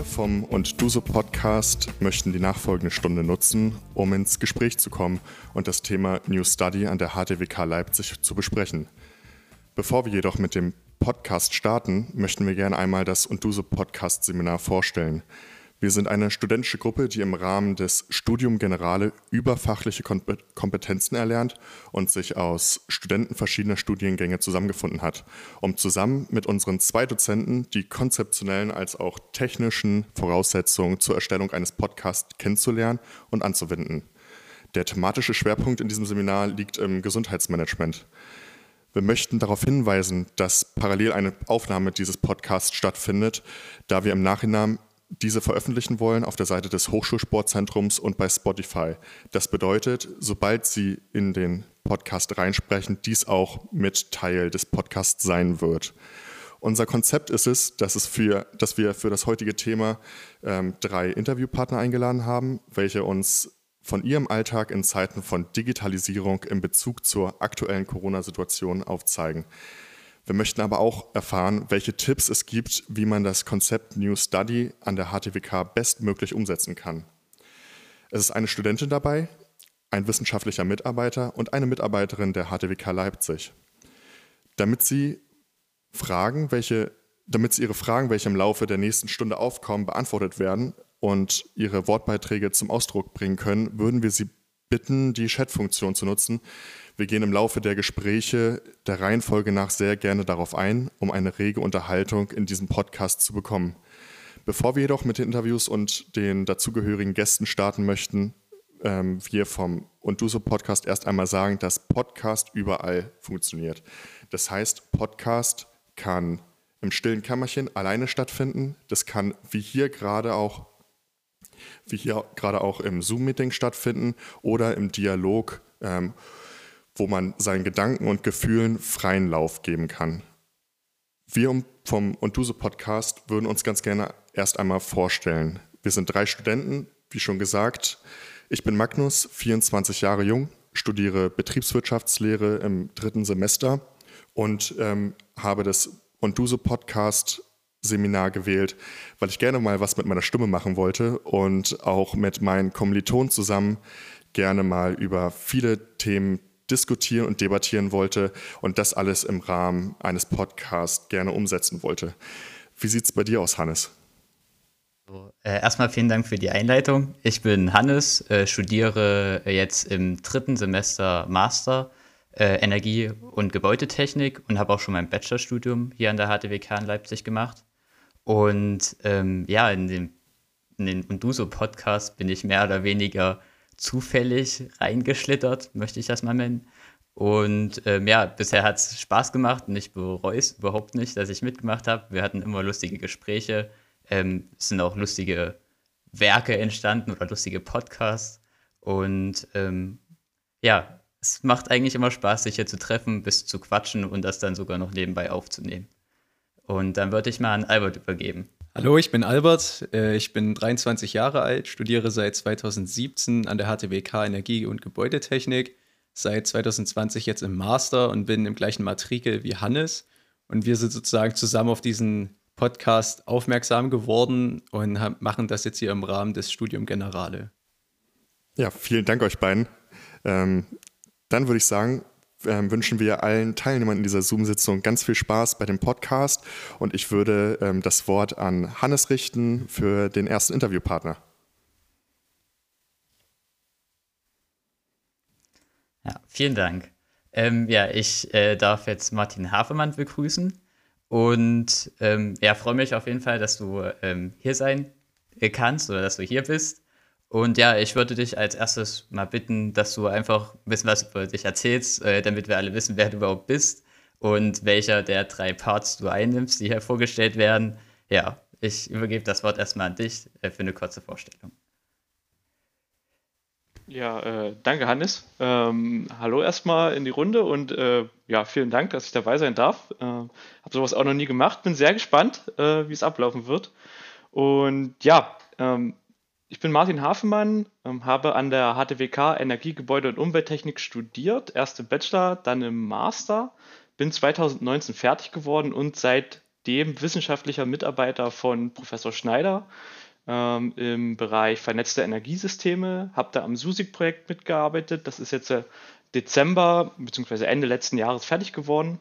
Wir vom Und Du so Podcast möchten die nachfolgende Stunde nutzen, um ins Gespräch zu kommen und das Thema New Study an der HTWK Leipzig zu besprechen. Bevor wir jedoch mit dem Podcast starten, möchten wir gerne einmal das Und Du so Podcast Seminar vorstellen. Wir sind eine studentische Gruppe, die im Rahmen des Studium Generale überfachliche Kompetenzen erlernt und sich aus Studenten verschiedener Studiengänge zusammengefunden hat, um zusammen mit unseren zwei Dozenten die konzeptionellen als auch technischen Voraussetzungen zur Erstellung eines Podcasts kennenzulernen und anzuwenden. Der thematische Schwerpunkt in diesem Seminar liegt im Gesundheitsmanagement. Wir möchten darauf hinweisen, dass parallel eine Aufnahme dieses Podcasts stattfindet, da wir im Nachhinein diese veröffentlichen wollen auf der Seite des Hochschulsportzentrums und bei Spotify. Das bedeutet, sobald Sie in den Podcast reinsprechen, dies auch mit Teil des Podcasts sein wird. Unser Konzept ist es, dass, es für, dass wir für das heutige Thema ähm, drei Interviewpartner eingeladen haben, welche uns von ihrem Alltag in Zeiten von Digitalisierung in Bezug zur aktuellen Corona-Situation aufzeigen. Wir möchten aber auch erfahren, welche Tipps es gibt, wie man das Konzept New Study an der HTWK bestmöglich umsetzen kann. Es ist eine Studentin dabei, ein wissenschaftlicher Mitarbeiter und eine Mitarbeiterin der HTWK Leipzig. Damit sie Fragen, welche, damit sie ihre Fragen, welche im Laufe der nächsten Stunde aufkommen, beantwortet werden und ihre Wortbeiträge zum Ausdruck bringen können, würden wir sie bitten, die Chat-Funktion zu nutzen, wir gehen im Laufe der Gespräche der Reihenfolge nach sehr gerne darauf ein, um eine rege Unterhaltung in diesem Podcast zu bekommen. Bevor wir jedoch mit den Interviews und den dazugehörigen Gästen starten möchten, ähm, wir vom Und Du Podcast erst einmal sagen, dass Podcast überall funktioniert. Das heißt, Podcast kann im stillen Kämmerchen alleine stattfinden. Das kann wie hier gerade auch wie hier gerade auch im Zoom-Meeting stattfinden oder im Dialog ähm, wo man seinen Gedanken und Gefühlen freien Lauf geben kann. Wir vom Und Du so Podcast würden uns ganz gerne erst einmal vorstellen. Wir sind drei Studenten, wie schon gesagt. Ich bin Magnus, 24 Jahre jung, studiere Betriebswirtschaftslehre im dritten Semester und ähm, habe das Und Du so Podcast Seminar gewählt, weil ich gerne mal was mit meiner Stimme machen wollte und auch mit meinen Kommilitonen zusammen gerne mal über viele Themen diskutieren und debattieren wollte und das alles im Rahmen eines Podcasts gerne umsetzen wollte. Wie sieht es bei dir aus, Hannes? So, äh, erstmal vielen Dank für die Einleitung. Ich bin Hannes, äh, studiere jetzt im dritten Semester Master äh, Energie- und Gebäudetechnik und habe auch schon mein Bachelorstudium hier an der HTWK in Leipzig gemacht. Und ähm, ja, in den, in den Unduso-Podcast bin ich mehr oder weniger zufällig reingeschlittert, möchte ich das mal nennen. Und ähm, ja, bisher hat es Spaß gemacht und ich bereue es überhaupt nicht, dass ich mitgemacht habe. Wir hatten immer lustige Gespräche. Ähm, es sind auch lustige Werke entstanden oder lustige Podcasts. Und ähm, ja, es macht eigentlich immer Spaß, sich hier zu treffen, bis zu quatschen und das dann sogar noch nebenbei aufzunehmen. Und dann würde ich mal an Albert übergeben. Hallo, ich bin Albert. Äh, ich bin 23 Jahre alt, studiere seit 2017 an der HTWK Energie- und Gebäudetechnik, seit 2020 jetzt im Master und bin im gleichen Matrikel wie Hannes. Und wir sind sozusagen zusammen auf diesen Podcast aufmerksam geworden und machen das jetzt hier im Rahmen des Studium Generale. Ja, vielen Dank euch beiden. Ähm, dann würde ich sagen, ähm, wünschen wir allen Teilnehmern in dieser Zoom-Sitzung ganz viel Spaß bei dem Podcast und ich würde ähm, das Wort an Hannes richten für den ersten Interviewpartner. Ja, vielen Dank. Ähm, ja, ich äh, darf jetzt Martin Hafermann begrüßen und ähm, ja, freue mich auf jeden Fall, dass du ähm, hier sein kannst oder dass du hier bist. Und ja, ich würde dich als erstes mal bitten, dass du einfach ein bisschen was über dich erzählst, äh, damit wir alle wissen, wer du überhaupt bist und welcher der drei Parts du einnimmst, die hier vorgestellt werden. Ja, ich übergebe das Wort erstmal an dich äh, für eine kurze Vorstellung. Ja, äh, danke Hannes. Ähm, hallo erstmal in die Runde und äh, ja, vielen Dank, dass ich dabei sein darf. Äh, habe sowas auch noch nie gemacht, bin sehr gespannt, äh, wie es ablaufen wird. Und ja, ähm, ich bin Martin Hafenmann, ähm, habe an der HTWK Energie, Gebäude und Umwelttechnik studiert, erst im Bachelor, dann im Master, bin 2019 fertig geworden und seit zudem wissenschaftlicher Mitarbeiter von Professor Schneider ähm, im Bereich vernetzte Energiesysteme, habe da am SUSIG-Projekt mitgearbeitet. Das ist jetzt äh, Dezember bzw. Ende letzten Jahres fertig geworden.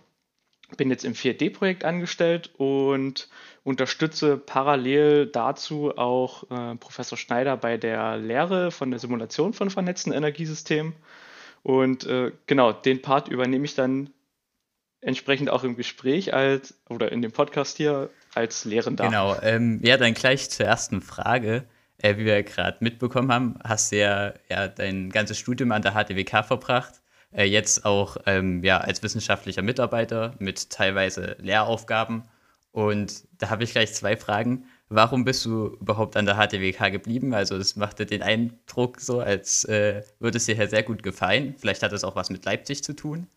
Bin jetzt im 4D-Projekt angestellt und unterstütze parallel dazu auch äh, Professor Schneider bei der Lehre von der Simulation von vernetzten Energiesystemen. Und äh, genau, den Part übernehme ich dann entsprechend auch im Gespräch als oder in dem Podcast hier als Lehrender. Genau, ähm, ja, dann gleich zur ersten Frage. Äh, wie wir gerade mitbekommen haben, hast du ja, ja dein ganzes Studium an der HTWK verbracht. Äh, jetzt auch ähm, ja, als wissenschaftlicher Mitarbeiter mit teilweise Lehraufgaben. Und da habe ich gleich zwei Fragen. Warum bist du überhaupt an der HTWK geblieben? Also es machte den Eindruck so, als äh, würde es dir sehr gut gefallen. Vielleicht hat es auch was mit Leipzig zu tun.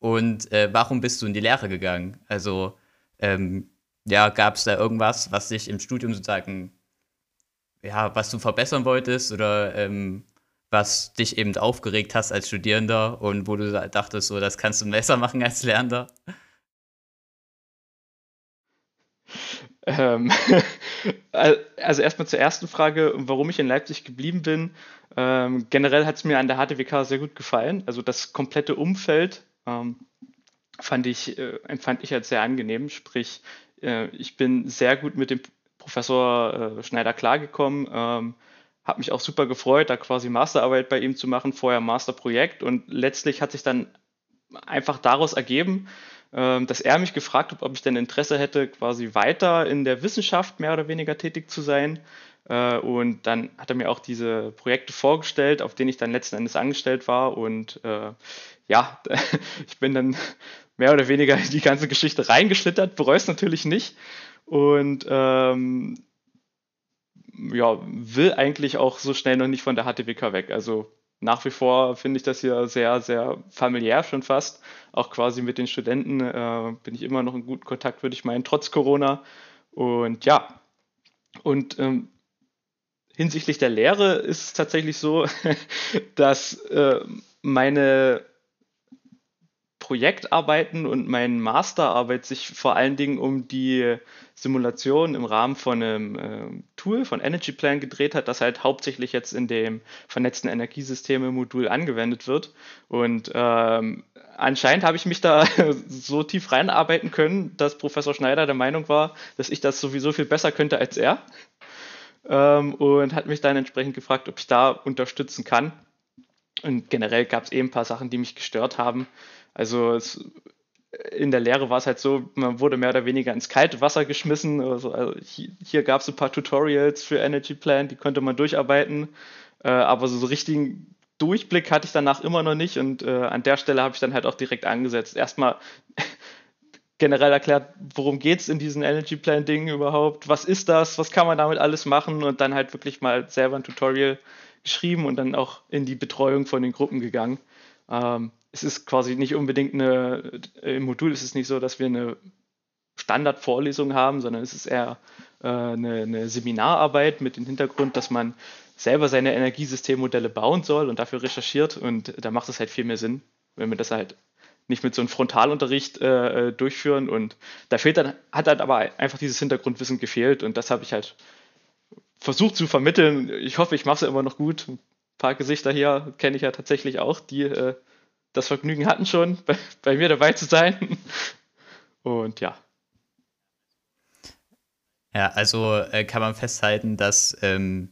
Und äh, warum bist du in die Lehre gegangen? Also ähm, ja, gab es da irgendwas, was dich im Studium sozusagen, ja, was du verbessern wolltest oder ähm, was dich eben aufgeregt hast als Studierender und wo du dachtest, so, das kannst du besser machen als Lernender? Ähm, also erstmal zur ersten Frage, warum ich in Leipzig geblieben bin. Ähm, generell hat es mir an der HTWK sehr gut gefallen. Also das komplette Umfeld ähm, fand ich, äh, empfand ich als sehr angenehm. Sprich, äh, ich bin sehr gut mit dem Professor äh, Schneider klargekommen. Ähm, habe mich auch super gefreut, da quasi Masterarbeit bei ihm zu machen, vorher Masterprojekt und letztlich hat sich dann einfach daraus ergeben, ähm, dass er mich gefragt hat, ob ich denn Interesse hätte, quasi weiter in der Wissenschaft mehr oder weniger tätig zu sein. Äh, und dann hat er mir auch diese Projekte vorgestellt, auf denen ich dann letzten Endes angestellt war. Und äh, ja, ich bin dann mehr oder weniger in die ganze Geschichte reingeschlittert, bereue es natürlich nicht. Und ähm, ja, will eigentlich auch so schnell noch nicht von der HTWK weg. Also nach wie vor finde ich das hier sehr, sehr familiär schon fast. Auch quasi mit den Studenten äh, bin ich immer noch in guten Kontakt, würde ich meinen, trotz Corona. Und ja, und ähm, hinsichtlich der Lehre ist es tatsächlich so, dass äh, meine Projektarbeiten und meine Masterarbeit sich vor allen Dingen um die Simulation im Rahmen von einem äh, Tool von Energy Plan gedreht hat, das halt hauptsächlich jetzt in dem vernetzten Energiesysteme-Modul angewendet wird. Und ähm, anscheinend habe ich mich da so tief reinarbeiten können, dass Professor Schneider der Meinung war, dass ich das sowieso viel besser könnte als er. Ähm, und hat mich dann entsprechend gefragt, ob ich da unterstützen kann. Und generell gab es eben ein paar Sachen, die mich gestört haben. Also es, in der Lehre war es halt so, man wurde mehr oder weniger ins kalte Wasser geschmissen. Also, also hier, hier gab es ein paar Tutorials für Energy Plan, die konnte man durcharbeiten. Äh, aber so, so richtigen Durchblick hatte ich danach immer noch nicht und äh, an der Stelle habe ich dann halt auch direkt angesetzt. Erstmal generell erklärt, worum geht es in diesen Energy Plan Dingen überhaupt, was ist das, was kann man damit alles machen und dann halt wirklich mal selber ein Tutorial geschrieben und dann auch in die Betreuung von den Gruppen gegangen. Ähm, es ist quasi nicht unbedingt eine, im Modul ist es nicht so, dass wir eine Standardvorlesung haben, sondern es ist eher äh, eine, eine, Seminararbeit mit dem Hintergrund, dass man selber seine Energiesystemmodelle bauen soll und dafür recherchiert und da macht es halt viel mehr Sinn, wenn wir das halt nicht mit so einem Frontalunterricht äh, äh durchführen und da fehlt dann, hat halt aber einfach dieses Hintergrundwissen gefehlt und das habe ich halt versucht zu vermitteln. Ich hoffe, ich mache es immer noch gut. Ein paar Gesichter hier kenne ich ja tatsächlich auch, die äh, das Vergnügen hatten schon, bei, bei mir dabei zu sein. Und ja. Ja, also äh, kann man festhalten, dass ähm,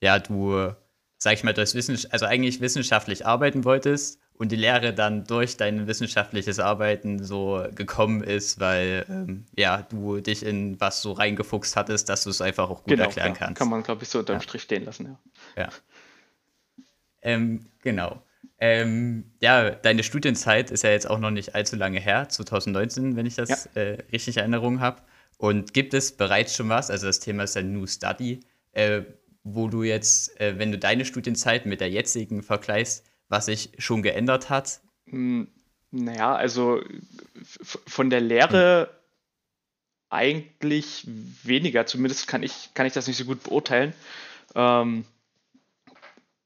ja, du, sag ich mal, durch Wissens also eigentlich wissenschaftlich arbeiten wolltest und die Lehre dann durch dein wissenschaftliches Arbeiten so gekommen ist, weil ähm, ja, du dich in was so reingefuchst hattest, dass du es einfach auch gut genau, erklären ja, kannst. Kann man, glaube ich, so unterm ja. Strich stehen lassen, ja. Ja. Ähm, genau. Ähm, ja, deine Studienzeit ist ja jetzt auch noch nicht allzu lange her, 2019, wenn ich das ja. äh, richtig in Erinnerung habe. Und gibt es bereits schon was, also das Thema ist ja New Study, äh, wo du jetzt, äh, wenn du deine Studienzeit mit der jetzigen vergleichst, was sich schon geändert hat? Hm, naja, also von der Lehre hm. eigentlich weniger, zumindest kann ich, kann ich das nicht so gut beurteilen. Ähm,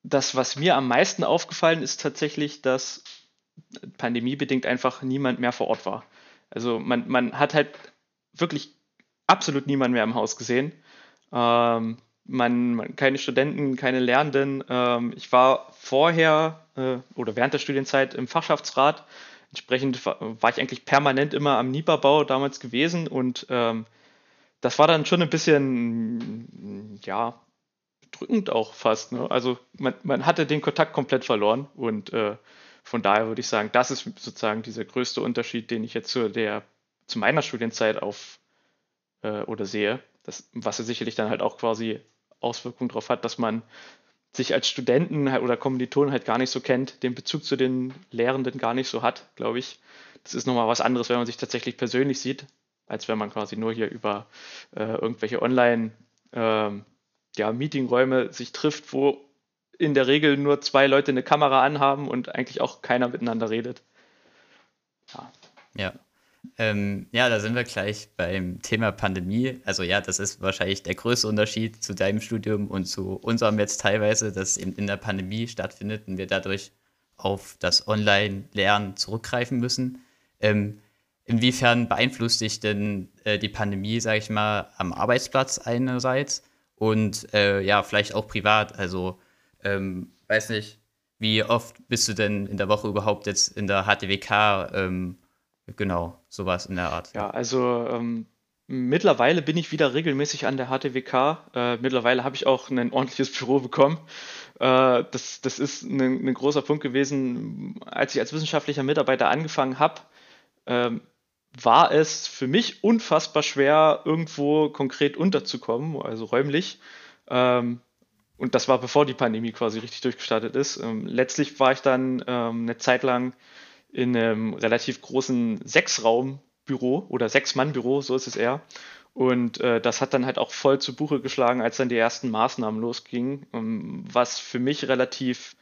das, was mir am meisten aufgefallen ist, tatsächlich, dass pandemiebedingt einfach niemand mehr vor Ort war. Also man, man hat halt wirklich absolut niemand mehr im Haus gesehen. Ähm, man, man, keine Studenten, keine Lernenden. Ähm, ich war vorher äh, oder während der Studienzeit im Fachschaftsrat. Entsprechend war, ich eigentlich permanent immer am NIPA-Bau damals gewesen und ähm, das war dann schon ein bisschen, ja, drückend auch fast. Ne? Also man, man hatte den Kontakt komplett verloren und äh, von daher würde ich sagen, das ist sozusagen dieser größte Unterschied, den ich jetzt zu der zu meiner Studienzeit auf äh, oder sehe, das, was ja sicherlich dann halt auch quasi Auswirkungen darauf hat, dass man sich als Studenten halt oder Kommilitonen halt gar nicht so kennt, den Bezug zu den Lehrenden gar nicht so hat, glaube ich. Das ist nochmal was anderes, wenn man sich tatsächlich persönlich sieht, als wenn man quasi nur hier über äh, irgendwelche Online- ähm, ja, Meetingräume sich trifft, wo in der Regel nur zwei Leute eine Kamera anhaben und eigentlich auch keiner miteinander redet. Ja. Ja. Ähm, ja, da sind wir gleich beim Thema Pandemie. Also ja, das ist wahrscheinlich der größte Unterschied zu deinem Studium und zu unserem jetzt teilweise, dass eben in der Pandemie stattfindet und wir dadurch auf das Online-Lernen zurückgreifen müssen. Ähm, inwiefern beeinflusst dich denn äh, die Pandemie, sage ich mal, am Arbeitsplatz einerseits und äh, ja, vielleicht auch privat. Also, ähm, weiß nicht, wie oft bist du denn in der Woche überhaupt jetzt in der HTWK? Ähm, genau, sowas in der Art. Ja, also ähm, mittlerweile bin ich wieder regelmäßig an der HTWK. Äh, mittlerweile habe ich auch ein ordentliches Büro bekommen. Äh, das, das ist ein, ein, großer Punkt gewesen, als ich als wissenschaftlicher Mitarbeiter angefangen habe. Ähm, war es für mich unfassbar schwer, irgendwo konkret unterzukommen, also räumlich. Ähm, und das war bevor die Pandemie quasi richtig durchgestartet ist. Ähm, letztlich war ich dann ähm, eine Zeit lang in einem relativ großen Sechsraumbüro oder Sechs-Mann-Büro, so ist es eher. Und äh, das hat dann halt auch voll zu Buche geschlagen, als dann die ersten Maßnahmen losgingen, ähm, was für mich relativ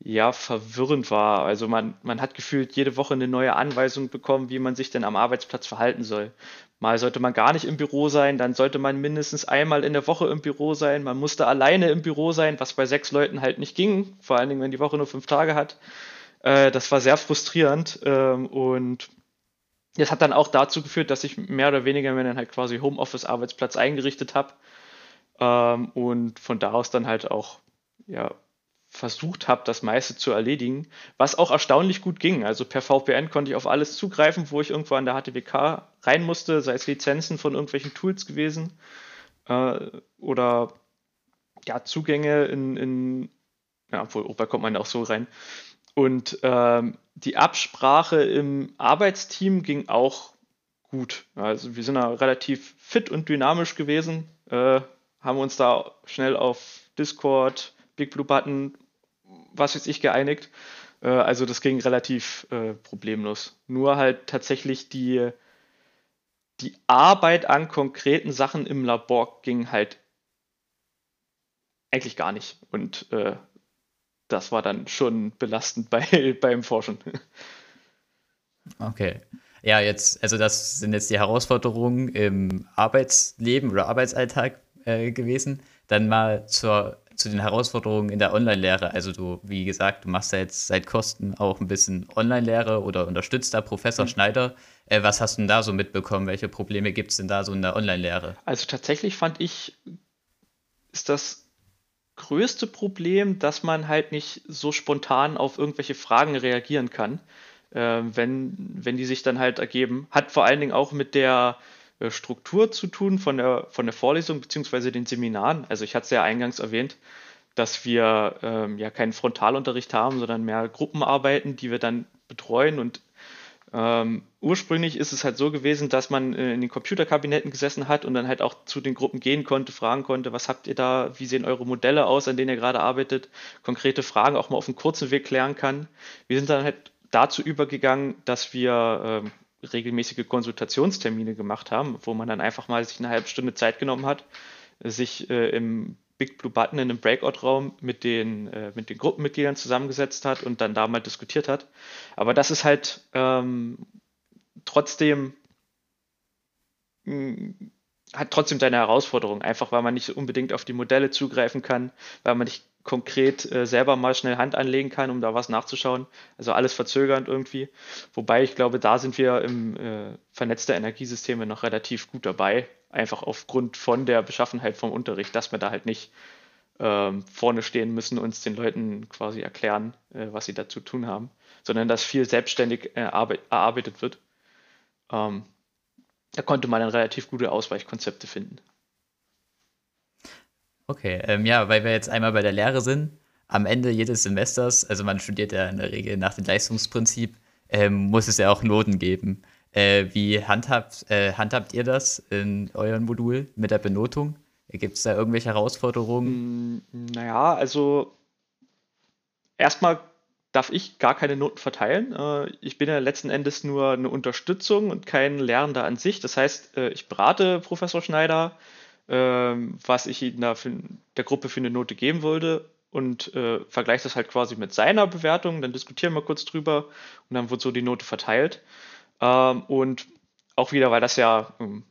ja, verwirrend war. Also man, man hat gefühlt jede Woche eine neue Anweisung bekommen, wie man sich denn am Arbeitsplatz verhalten soll. Mal sollte man gar nicht im Büro sein, dann sollte man mindestens einmal in der Woche im Büro sein. Man musste alleine im Büro sein, was bei sechs Leuten halt nicht ging, vor allen Dingen, wenn die Woche nur fünf Tage hat. Äh, das war sehr frustrierend ähm, und das hat dann auch dazu geführt, dass ich mehr oder weniger mir dann halt quasi Homeoffice-Arbeitsplatz eingerichtet habe ähm, und von da aus dann halt auch ja, versucht habe, das meiste zu erledigen, was auch erstaunlich gut ging. Also per VPN konnte ich auf alles zugreifen, wo ich irgendwo an der HTWK rein musste, sei es Lizenzen von irgendwelchen Tools gewesen äh, oder ja, Zugänge in, in ja, obwohl Opa kommt man auch so rein. Und ähm, die Absprache im Arbeitsteam ging auch gut. Also wir sind da relativ fit und dynamisch gewesen, äh, haben uns da schnell auf Discord, Big Blue Button was weiß ich, geeinigt. Äh, also das ging relativ äh, problemlos. Nur halt tatsächlich die, die Arbeit an konkreten Sachen im Labor ging halt eigentlich gar nicht. Und äh, das war dann schon belastend bei, beim Forschen. Okay. Ja, jetzt, also das sind jetzt die Herausforderungen im Arbeitsleben oder Arbeitsalltag äh, gewesen. Dann mal zur zu den Herausforderungen in der Online-Lehre. Also du, wie gesagt, du machst ja jetzt seit Kosten auch ein bisschen Online-Lehre oder unterstützt da Professor mhm. Schneider. Äh, was hast du denn da so mitbekommen? Welche Probleme gibt es denn da so in der Online-Lehre? Also tatsächlich fand ich, ist das größte Problem, dass man halt nicht so spontan auf irgendwelche Fragen reagieren kann, äh, wenn, wenn die sich dann halt ergeben. Hat vor allen Dingen auch mit der Struktur zu tun von der, von der Vorlesung bzw. den Seminaren. Also ich hatte es ja eingangs erwähnt, dass wir ähm, ja keinen Frontalunterricht haben, sondern mehr Gruppenarbeiten, die wir dann betreuen. Und ähm, ursprünglich ist es halt so gewesen, dass man äh, in den Computerkabinetten gesessen hat und dann halt auch zu den Gruppen gehen konnte, fragen konnte, was habt ihr da, wie sehen eure Modelle aus, an denen ihr gerade arbeitet, konkrete Fragen auch mal auf einem kurzen Weg klären kann. Wir sind dann halt dazu übergegangen, dass wir ähm, regelmäßige Konsultationstermine gemacht haben, wo man dann einfach mal sich eine halbe Stunde Zeit genommen hat, sich äh, im Big Blue Button in einem Breakout-Raum mit den, äh, mit den Gruppenmitgliedern zusammengesetzt hat und dann da mal diskutiert hat. Aber das ist halt ähm, trotzdem mh, mm, hat trotzdem seine Herausforderung, einfach weil man nicht unbedingt auf die Modelle zugreifen kann, weil man nicht konkret äh, selber mal schnell Hand anlegen kann, um da was nachzuschauen. Also alles verzögernd irgendwie. Wobei ich glaube, da sind wir im äh, vernetzter Energiesysteme noch relativ gut dabei. Einfach aufgrund von der Beschaffenheit vom Unterricht, dass wir da halt nicht ähm, vorne stehen müssen, uns den Leuten quasi erklären, äh, was sie da zu tun haben, sondern dass viel selbstständig erarbeitet wird. Ähm, da konnte man dann relativ gute Ausweichkonzepte finden. Okay, ähm, ja, weil wir jetzt einmal bei der Lehre sind, am Ende jedes Semesters, also man studiert ja in der Regel nach dem Leistungsprinzip, ähm, muss es ja auch Noten geben. Äh, wie handhabt, äh, handhabt ihr das in eurem Modul mit der Benotung? Gibt es da irgendwelche Herausforderungen? Hm, naja, also erstmal darf ich gar keine Noten verteilen. Äh, ich bin ja letzten Endes nur eine Unterstützung und kein Lernender an sich. Das heißt, äh, ich berate Professor Schneider, ähm, was ich ihm da für, der Gruppe für eine Note geben würde und äh, vergleiche das halt quasi mit seiner Bewertung. Dann diskutieren wir kurz drüber und dann wird so die Note verteilt. Ähm, und auch wieder, weil das ja ähm,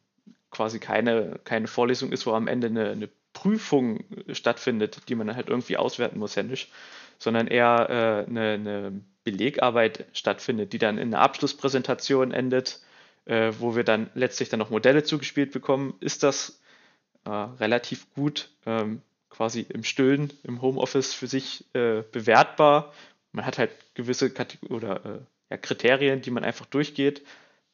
quasi keine, keine Vorlesung ist, wo am Ende eine, eine Prüfung stattfindet, die man dann halt irgendwie auswerten muss, händisch, sondern eher äh, eine, eine, Belegarbeit stattfindet, die dann in einer Abschlusspräsentation endet, äh, wo wir dann letztlich dann noch Modelle zugespielt bekommen, ist das äh, relativ gut ähm, quasi im Stillen, im Homeoffice für sich äh, bewertbar. Man hat halt gewisse Kategor oder, äh, ja, Kriterien, die man einfach durchgeht.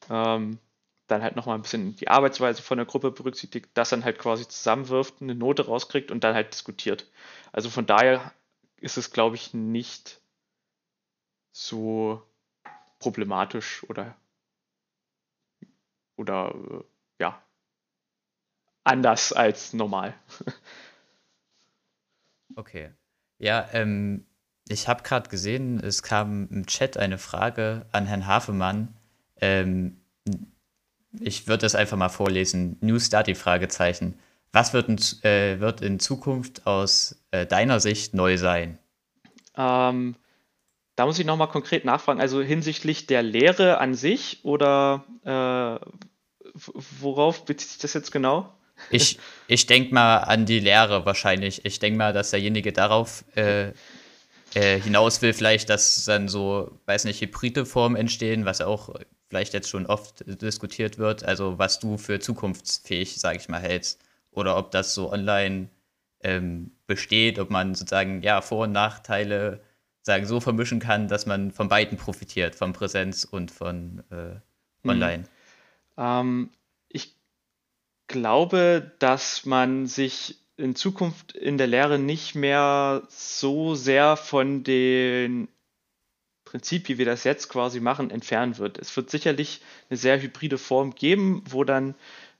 Ähm, dann halt nochmal ein bisschen die Arbeitsweise von der Gruppe berücksichtigt, das dann halt quasi zusammenwirft, eine Note rauskriegt und dann halt diskutiert. Also von daher ist es, glaube ich, nicht so problematisch oder, oder äh, anders als normal. Okay. Ja, ähm, ich habe gerade gesehen, es kam im Chat eine Frage an Herrn Hafemann. Ähm, ich würde das einfach mal vorlesen. New Study Fragezeichen. Was wird in, äh, wird in Zukunft aus äh, deiner Sicht neu sein? Ähm, da muss ich nochmal konkret nachfragen. Also hinsichtlich der Lehre an sich oder äh, worauf bezieht sich das jetzt genau? Ich, ich denke mal an die Lehre wahrscheinlich. Ich denke mal, dass derjenige darauf äh, äh, hinaus will, vielleicht, dass dann so, weiß nicht, hybride Formen entstehen, was auch vielleicht jetzt schon oft diskutiert wird. Also was du für zukunftsfähig, sage ich mal, hältst. Oder ob das so online ähm, besteht, ob man sozusagen ja Vor- und Nachteile sagen so vermischen kann, dass man von beiden profitiert, von Präsenz und von äh, hm. online. Hm. Ähm, glaube, dass man sich in Zukunft in der Lehre nicht mehr so sehr von den Prinzipien, wie wir das jetzt quasi machen, entfernen wird. Es wird sicherlich eine sehr hybride Form geben, wo dann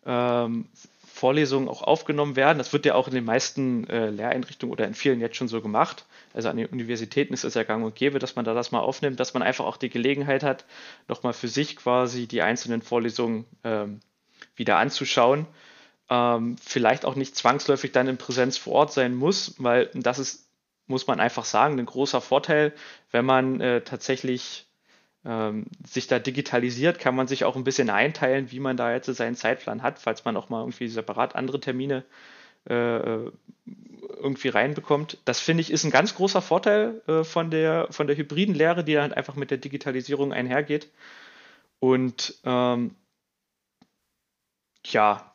ähm, Vorlesungen auch aufgenommen werden. Das wird ja auch in den meisten äh, Lehreinrichtungen oder in vielen jetzt schon so gemacht. Also an den Universitäten ist es ja gang und gäbe, dass man da das mal aufnimmt, dass man einfach auch die Gelegenheit hat, nochmal für sich quasi die einzelnen Vorlesungen ähm, wieder anzuschauen. Ähm, vielleicht auch nicht zwangsläufig dann in Präsenz vor Ort sein muss, weil das ist, muss man einfach sagen, ein großer Vorteil, wenn man äh, tatsächlich ähm, sich da digitalisiert, kann man sich auch ein bisschen einteilen, wie man da jetzt seinen Zeitplan hat, falls man auch mal irgendwie separat andere Termine äh, irgendwie reinbekommt. Das finde ich ist ein ganz großer Vorteil äh, von, der, von der hybriden Lehre, die dann einfach mit der Digitalisierung einhergeht. Und ähm, ja,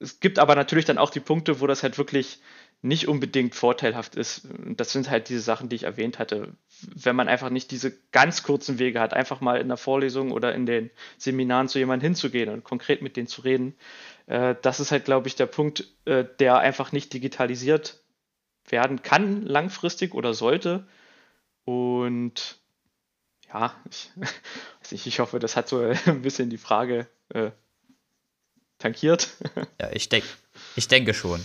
es gibt aber natürlich dann auch die Punkte, wo das halt wirklich nicht unbedingt vorteilhaft ist. Das sind halt diese Sachen, die ich erwähnt hatte. Wenn man einfach nicht diese ganz kurzen Wege hat, einfach mal in der Vorlesung oder in den Seminaren zu jemandem hinzugehen und konkret mit denen zu reden, äh, das ist halt, glaube ich, der Punkt, äh, der einfach nicht digitalisiert werden kann langfristig oder sollte. Und ja, ich, ich hoffe, das hat so ein bisschen die Frage äh, tankiert. ja, ich, denk, ich denke schon.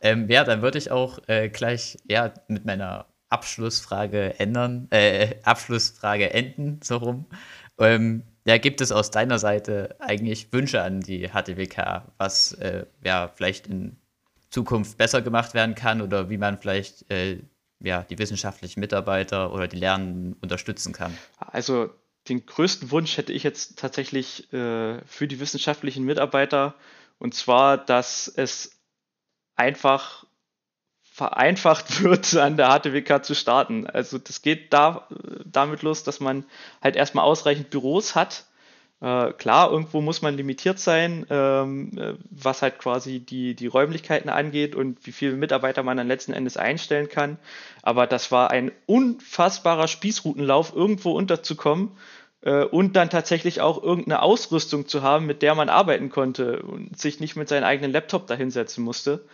Ähm, ja, dann würde ich auch äh, gleich ja, mit meiner Abschlussfrage ändern, äh, Abschlussfrage enden, so rum. Ähm, ja, gibt es aus deiner Seite eigentlich Wünsche an die HTWK, was äh, ja vielleicht in Zukunft besser gemacht werden kann oder wie man vielleicht äh, ja, die wissenschaftlichen Mitarbeiter oder die Lernenden unterstützen kann? Also den größten Wunsch hätte ich jetzt tatsächlich äh, für die wissenschaftlichen Mitarbeiter. Und zwar, dass es einfach vereinfacht wird, an der HTWK zu starten. Also das geht da, damit los, dass man halt erstmal ausreichend Büros hat. Äh, klar, irgendwo muss man limitiert sein, ähm, äh, was halt quasi die, die Räumlichkeiten angeht und wie viele Mitarbeiter man dann letzten Endes einstellen kann. Aber das war ein unfassbarer Spießrutenlauf, irgendwo unterzukommen äh, und dann tatsächlich auch irgendeine Ausrüstung zu haben, mit der man arbeiten konnte und sich nicht mit seinem eigenen Laptop dahinsetzen musste.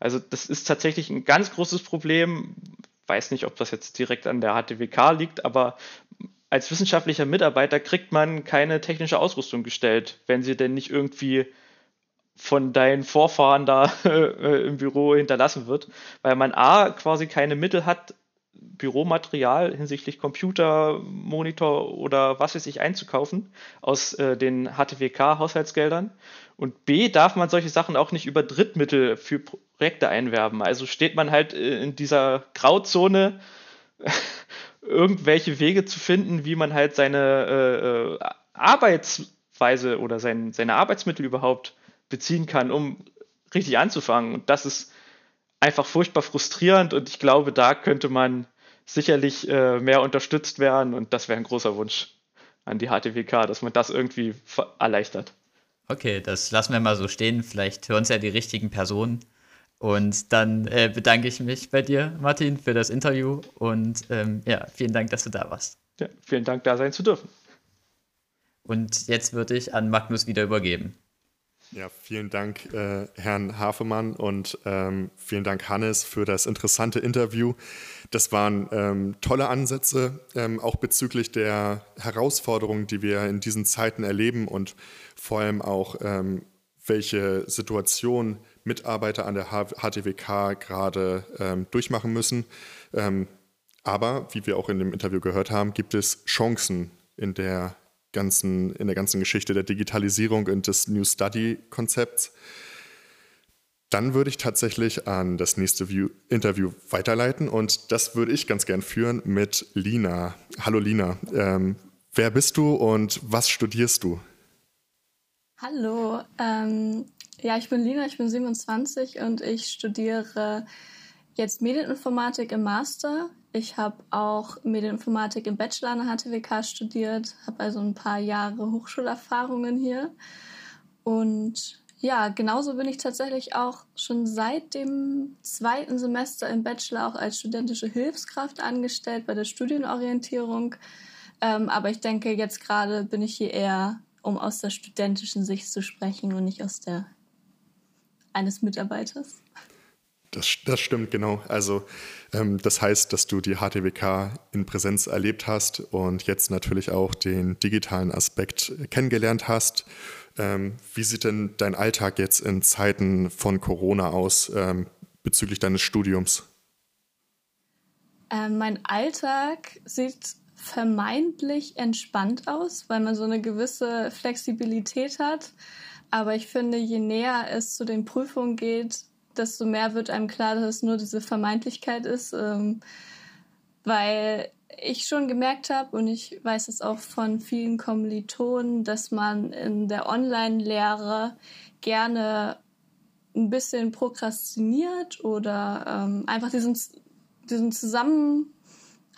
Also das ist tatsächlich ein ganz großes Problem. Weiß nicht, ob das jetzt direkt an der HTWK liegt, aber als wissenschaftlicher Mitarbeiter kriegt man keine technische Ausrüstung gestellt, wenn sie denn nicht irgendwie von deinen Vorfahren da äh, im Büro hinterlassen wird, weil man A quasi keine Mittel hat, Büromaterial hinsichtlich Computer, Monitor oder was weiß ich einzukaufen aus äh, den HTWK-Haushaltsgeldern. Und B darf man solche Sachen auch nicht über Drittmittel für Projekte einwerben. Also steht man halt äh, in dieser Grauzone, irgendwelche Wege zu finden, wie man halt seine äh, äh, Arbeitsweise oder sein, seine Arbeitsmittel überhaupt beziehen kann, um richtig anzufangen. Und das ist einfach furchtbar frustrierend und ich glaube, da könnte man sicherlich äh, mehr unterstützt werden und das wäre ein großer Wunsch an die HTWK, dass man das irgendwie erleichtert. Okay, das lassen wir mal so stehen. Vielleicht hören es ja die richtigen Personen. Und dann äh, bedanke ich mich bei dir, Martin, für das Interview und ähm, ja, vielen Dank, dass du da warst. Ja, vielen Dank, da sein zu dürfen. Und jetzt würde ich an Magnus wieder übergeben. Ja, vielen Dank, äh, Herrn Hafemann und ähm, vielen Dank, Hannes, für das interessante Interview. Das waren ähm, tolle Ansätze, ähm, auch bezüglich der Herausforderungen, die wir in diesen Zeiten erleben und vor allem auch, ähm, welche Situation Mitarbeiter an der HTWK gerade ähm, durchmachen müssen. Ähm, aber, wie wir auch in dem Interview gehört haben, gibt es Chancen in der ganzen, in der ganzen Geschichte der Digitalisierung und des New Study-Konzepts. Dann würde ich tatsächlich an das nächste View Interview weiterleiten und das würde ich ganz gern führen mit Lina. Hallo Lina, ähm, wer bist du und was studierst du? Hallo, ähm, ja, ich bin Lina, ich bin 27 und ich studiere jetzt Medieninformatik im Master. Ich habe auch Medieninformatik im Bachelor an der HTWK studiert, habe also ein paar Jahre Hochschulerfahrungen hier und ja, genauso bin ich tatsächlich auch schon seit dem zweiten Semester im Bachelor auch als studentische Hilfskraft angestellt bei der Studienorientierung. Ähm, aber ich denke, jetzt gerade bin ich hier eher, um aus der studentischen Sicht zu sprechen und nicht aus der eines Mitarbeiters. Das, das stimmt, genau. Also ähm, das heißt, dass du die HTWK in Präsenz erlebt hast und jetzt natürlich auch den digitalen Aspekt kennengelernt hast ähm, wie sieht denn dein Alltag jetzt in Zeiten von Corona aus ähm, bezüglich deines Studiums? Ähm, mein Alltag sieht vermeintlich entspannt aus, weil man so eine gewisse Flexibilität hat. Aber ich finde, je näher es zu den Prüfungen geht, desto mehr wird einem klar, dass es nur diese Vermeintlichkeit ist. Ähm, weil ich schon gemerkt habe und ich weiß es auch von vielen Kommilitonen, dass man in der Online-Lehre gerne ein bisschen prokrastiniert oder ähm, einfach diesen, diesen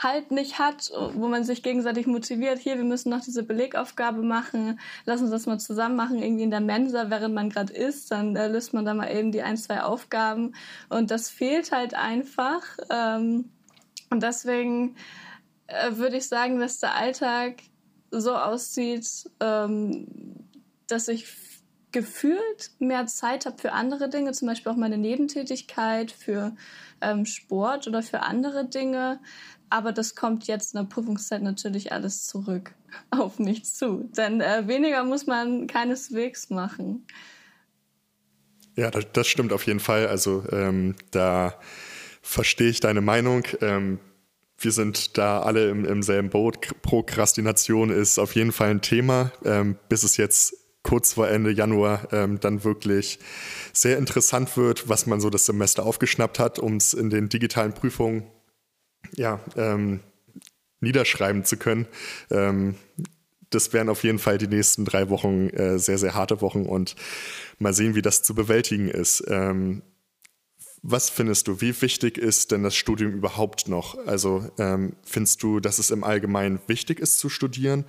Zusammenhalt nicht hat, wo man sich gegenseitig motiviert, hier, wir müssen noch diese Belegaufgabe machen, lass uns das mal zusammen machen, irgendwie in der Mensa, während man gerade isst, dann äh, löst man da mal eben die ein, zwei Aufgaben und das fehlt halt einfach. Ähm, und deswegen äh, würde ich sagen, dass der Alltag so aussieht, ähm, dass ich gefühlt mehr Zeit habe für andere Dinge, zum Beispiel auch meine Nebentätigkeit, für ähm, Sport oder für andere Dinge. Aber das kommt jetzt in der Prüfungszeit natürlich alles zurück auf mich zu. Denn äh, weniger muss man keineswegs machen. Ja, das, das stimmt auf jeden Fall. Also ähm, da verstehe ich deine Meinung. Ähm, wir sind da alle im, im, selben Boot. Prokrastination ist auf jeden Fall ein Thema, ähm, bis es jetzt kurz vor Ende Januar ähm, dann wirklich sehr interessant wird, was man so das Semester aufgeschnappt hat, um es in den digitalen Prüfungen ja, ähm, niederschreiben zu können. Ähm, das werden auf jeden Fall die nächsten drei Wochen äh, sehr, sehr harte Wochen und mal sehen, wie das zu bewältigen ist. Ähm, Was findest du, wie wichtig ist denn das Studium überhaupt noch? Also ähm, findest du, dass es im Allgemeinen wichtig ist zu studieren?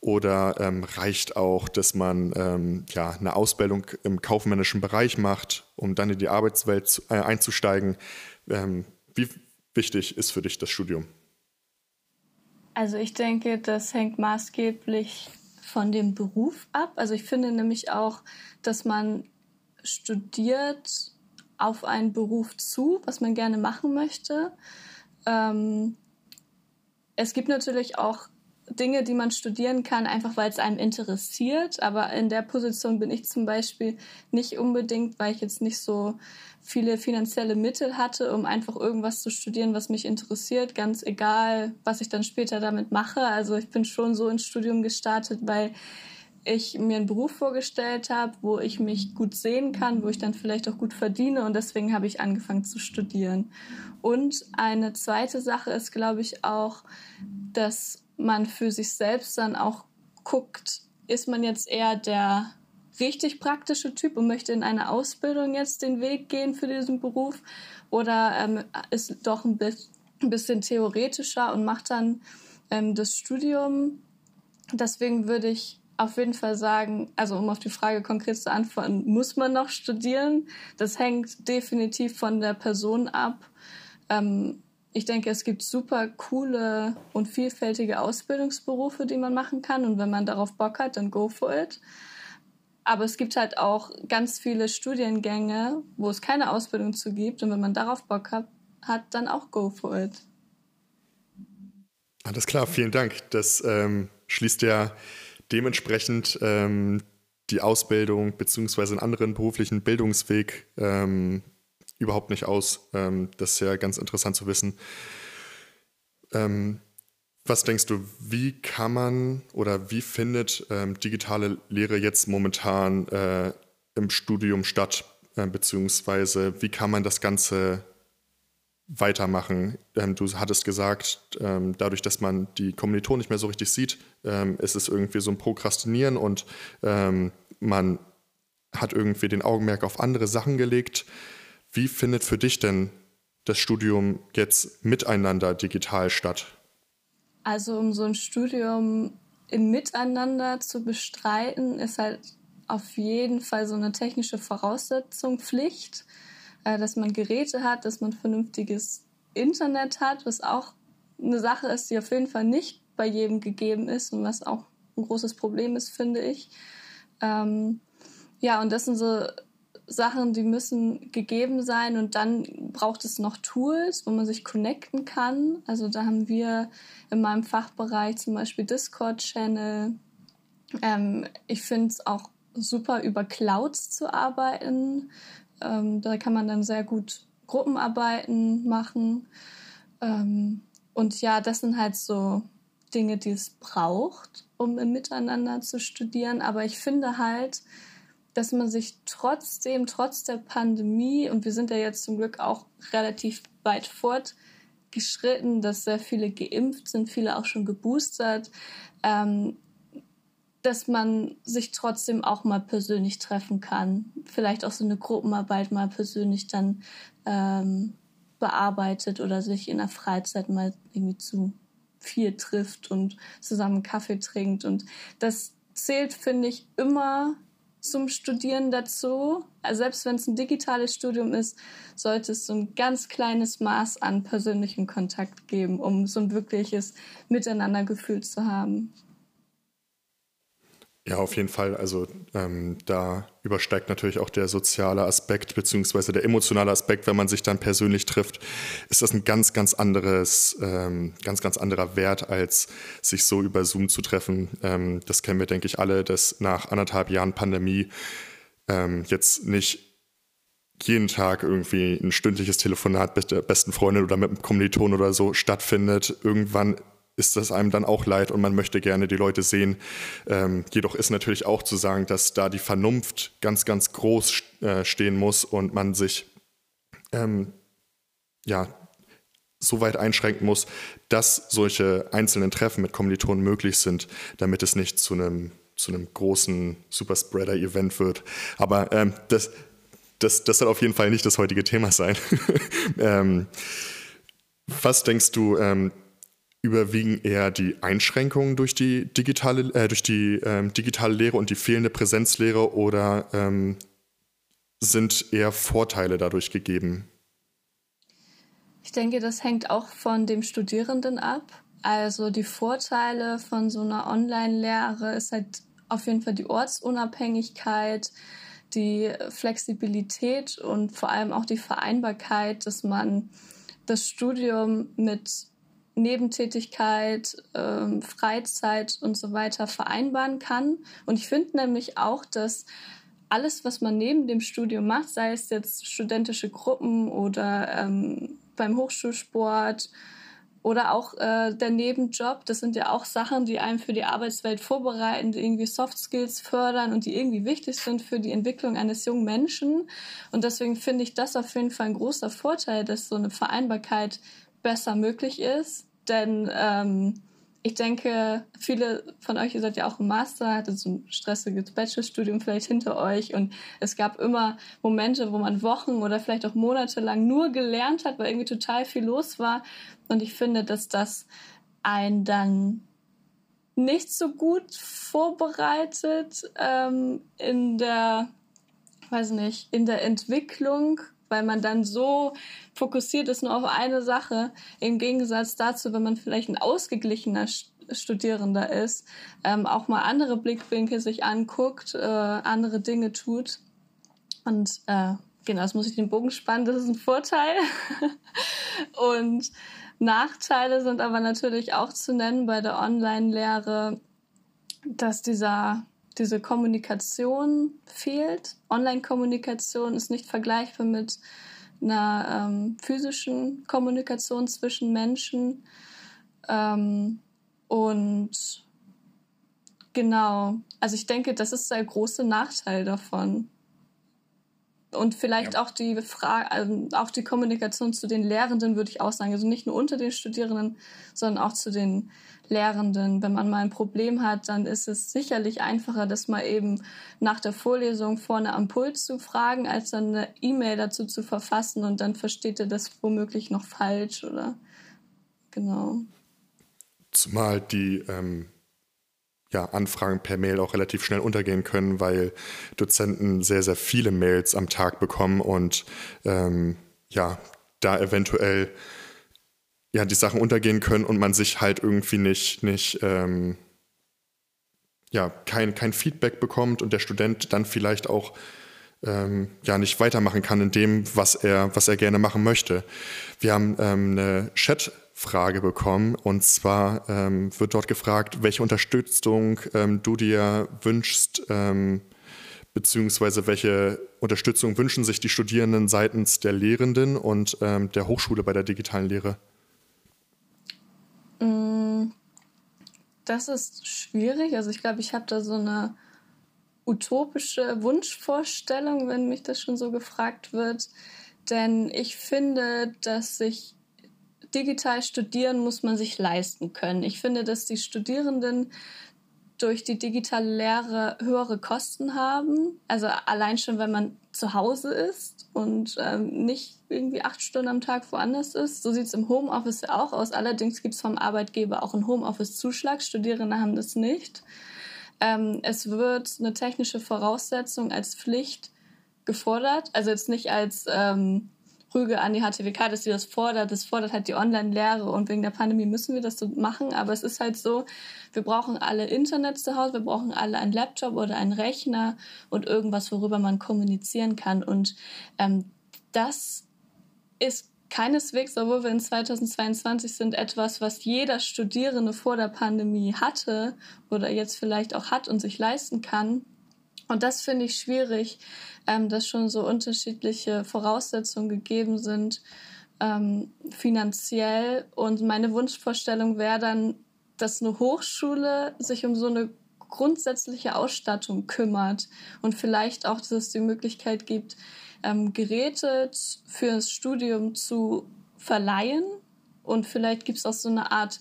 Oder ähm, reicht auch, dass man ähm, ja, eine Ausbildung im kaufmännischen Bereich macht, um dann in die Arbeitswelt zu, äh, einzusteigen? Ähm, wie wichtig ist für dich das Studium? Also ich denke, das hängt maßgeblich von dem Beruf ab. Also ich finde nämlich auch, dass man studiert auf einen Beruf zu, was man gerne machen möchte. Ähm, es gibt natürlich auch Dinge, die man studieren kann, einfach weil es einem interessiert. Aber in der Position bin ich zum Beispiel nicht unbedingt, weil ich jetzt nicht so viele finanzielle Mittel hatte, um einfach irgendwas zu studieren, was mich interessiert, ganz egal, was ich dann später damit mache. Also ich bin schon so ins Studium gestartet, weil ich mir einen Beruf vorgestellt habe, wo ich mich gut sehen kann, wo ich dann vielleicht auch gut verdiene und deswegen habe ich angefangen zu studieren. Und eine zweite Sache ist, glaube ich, auch, dass man für sich selbst dann auch guckt, ist man jetzt eher der richtig praktische Typ und möchte in eine Ausbildung jetzt den Weg gehen für diesen Beruf oder ähm, ist doch ein, bisschen theoretischer und macht dann ähm, das Studium. Deswegen würde ich auf jeden Fall sagen, also um auf die Frage konkret zu antworten, muss man noch studieren? Das hängt definitiv von der Person ab. Ähm, ich denke, es gibt super coole und vielfältige Ausbildungsberufe, die man machen kann. Und wenn man darauf Bock hat, dann go for it. Aber es gibt halt auch ganz viele Studiengänge, wo es keine Ausbildung zu gibt. Und wenn man darauf Bock hat, hat dann auch go for it. Alles klar, vielen Dank. Das ähm, schließt ja dementsprechend ähm, die Ausbildung beziehungsweise einen anderen beruflichen Bildungsweg ähm, überhaupt nicht aus. Ähm, das ist ja ganz interessant zu wissen. Ähm, was denkst du, wie kann man oder wie findet ähm, digitale Lehre jetzt momentan äh, im Studium statt? Äh, beziehungsweise wie kann man das Ganze weitermachen? Ähm, du hattest gesagt, ähm, dadurch, dass man die Kommilitonen nicht mehr so richtig sieht, ähm, ist es irgendwie so ein Prokrastinieren und ähm, man hat irgendwie den Augenmerk auf andere Sachen gelegt. Wie findet für dich denn das Studium jetzt miteinander digital statt? Also um so ein Studium im Miteinander zu bestreiten, ist halt auf jeden Fall so eine technische Voraussetzung Pflicht, äh, dass man Geräte hat, dass man vernünftiges Internet hat, was auch eine Sache ist, die auf jeden Fall nicht bei jedem gegeben ist und was auch ein großes Problem ist, finde ich. Ähm, ja, und das sind so Sachen, die müssen gegeben sein und dann braucht es noch Tools, wo man sich connecten kann. Also da haben wir in meinem Fachbereich zum Beispiel Discord-Channel. Ähm, ich finde es auch super, über Clouds zu arbeiten. Ähm, da kann man dann sehr gut Gruppenarbeiten machen. Ähm, und ja, das sind halt so Dinge, die es braucht, um im Miteinander zu studieren. Aber ich finde halt, dass man sich trotzdem, trotz der Pandemie, und wir sind ja jetzt zum Glück auch relativ weit fortgeschritten, dass sehr viele geimpft sind, viele auch schon geboostert, ähm, dass man sich trotzdem auch mal persönlich treffen kann. Vielleicht auch so eine Gruppenarbeit mal persönlich dann ähm, bearbeitet oder sich in der Freizeit mal irgendwie zu viel trifft und zusammen Kaffee trinkt. Und das zählt, finde ich, immer zum Studieren dazu. Also selbst wenn es ein digitales Studium ist, sollte es so ein ganz kleines Maß an persönlichem Kontakt geben, um so ein wirkliches Miteinandergefühl zu haben. Ja, auf jeden Fall. Also ähm, da übersteigt natürlich auch der soziale Aspekt beziehungsweise der emotionale Aspekt, wenn man sich dann persönlich trifft, ist das ein ganz, ganz anderes, ähm, ganz, ganz anderer Wert, als sich so über Zoom zu treffen. Ähm, das kennen wir, denke ich, alle, dass nach anderthalb Jahren Pandemie ähm, jetzt nicht jeden Tag irgendwie ein stündliches Telefonat mit der besten Freundin oder mit einem Kommiliton oder so stattfindet. Irgendwann ist das einem dann auch leid und man möchte gerne die Leute sehen. Ähm, jedoch ist natürlich auch zu sagen, dass da die Vernunft ganz, ganz groß äh, stehen muss und man sich ähm, ja so weit einschränken muss, dass solche einzelnen Treffen mit Kommilitonen möglich sind, damit es nicht zu einem zu einem großen Superspreader-Event wird. Aber ähm, das das, das soll auf jeden Fall nicht das heutige Thema sein. ähm, was denkst du, ähm, überwiegen eher die Einschränkungen durch die digitale, äh, durch die ähm, digitale Lehre und die fehlende Präsenzlehre oder ähm, sind eher Vorteile dadurch gegeben? Ich denke, das hängt auch von dem Studierenden ab. Also die Vorteile von so einer Online-Lehre ist halt auf jeden Fall die Ortsunabhängigkeit, die Flexibilität und vor allem auch die Vereinbarkeit, dass man das Studium mit Nebentätigkeit, ähm, Freizeit und so weiter vereinbaren kann. Und ich finde nämlich auch, dass alles, was man neben dem Studium macht, sei es jetzt studentische Gruppen oder ähm, beim Hochschulsport oder auch äh, der Nebenjob, das sind ja auch Sachen, die einem für die Arbeitswelt vorbereiten, die irgendwie Soft Skills fördern und die irgendwie wichtig sind für die Entwicklung eines jungen Menschen. Und deswegen finde ich das auf jeden Fall ein großer Vorteil, dass so eine Vereinbarkeit besser möglich ist. Denn ähm, ich denke, viele von euch, ihr seid ja auch im Master, hattet so ein stressiges Bachelorstudium vielleicht hinter euch und es gab immer Momente, wo man Wochen oder vielleicht auch Monate lang nur gelernt hat, weil irgendwie total viel los war. Und ich finde, dass das einen dann nicht so gut vorbereitet ähm, in der, weiß nicht, in der Entwicklung weil man dann so fokussiert ist nur auf eine Sache, im Gegensatz dazu, wenn man vielleicht ein ausgeglichener Studierender ist, ähm, auch mal andere Blickwinkel sich anguckt, äh, andere Dinge tut. Und äh, genau, das muss ich den Bogen spannen, das ist ein Vorteil. Und Nachteile sind aber natürlich auch zu nennen bei der Online-Lehre, dass dieser diese Kommunikation fehlt. Online-Kommunikation ist nicht vergleichbar mit einer ähm, physischen Kommunikation zwischen Menschen. Ähm, und genau, also ich denke, das ist der große Nachteil davon. Und vielleicht ja. auch die Frage, also auch die Kommunikation zu den Lehrenden, würde ich auch sagen. Also nicht nur unter den Studierenden, sondern auch zu den Lehrenden. Wenn man mal ein Problem hat, dann ist es sicherlich einfacher, das mal eben nach der Vorlesung vorne am Puls zu fragen, als dann eine E-Mail dazu zu verfassen und dann versteht ihr das womöglich noch falsch oder genau. Zumal die ähm, ja, Anfragen per Mail auch relativ schnell untergehen können, weil Dozenten sehr, sehr viele Mails am Tag bekommen und ähm, ja, da eventuell ja, die Sachen untergehen können und man sich halt irgendwie nicht, nicht ähm, ja, kein, kein Feedback bekommt und der Student dann vielleicht auch ähm, ja nicht weitermachen kann in dem, was er, was er gerne machen möchte. Wir haben ähm, eine Chat-Frage bekommen und zwar ähm, wird dort gefragt, welche Unterstützung ähm, du dir wünschst, ähm, beziehungsweise welche Unterstützung wünschen sich die Studierenden seitens der Lehrenden und ähm, der Hochschule bei der digitalen Lehre? Mm, das ist schwierig. Also ich glaube, ich habe da so eine utopische Wunschvorstellung, wenn mich das schon so gefragt wird. Denn ich finde, dass sich digital studieren muss man sich leisten können. Ich finde, dass die Studierenden durch die digitale Lehre höhere Kosten haben. Also allein schon, wenn man zu Hause ist und ähm, nicht irgendwie acht Stunden am Tag woanders ist. So sieht es im Homeoffice ja auch aus. Allerdings gibt es vom Arbeitgeber auch einen Homeoffice-Zuschlag. Studierende haben das nicht. Ähm, es wird eine technische Voraussetzung als Pflicht gefordert. Also jetzt nicht als ähm, Rüge an die HTWK, dass sie das fordert. Das fordert halt die Online-Lehre und wegen der Pandemie müssen wir das so machen. Aber es ist halt so, wir brauchen alle Internet zu Hause, wir brauchen alle einen Laptop oder einen Rechner und irgendwas, worüber man kommunizieren kann. Und ähm, das ist keineswegs, obwohl wir in 2022 sind, etwas, was jeder Studierende vor der Pandemie hatte oder jetzt vielleicht auch hat und sich leisten kann. Und das finde ich schwierig, ähm, dass schon so unterschiedliche Voraussetzungen gegeben sind ähm, finanziell. Und meine Wunschvorstellung wäre dann, dass eine Hochschule sich um so eine grundsätzliche Ausstattung kümmert und vielleicht auch, dass es die Möglichkeit gibt, ähm, Geräte fürs Studium zu verleihen. Und vielleicht gibt es auch so eine Art,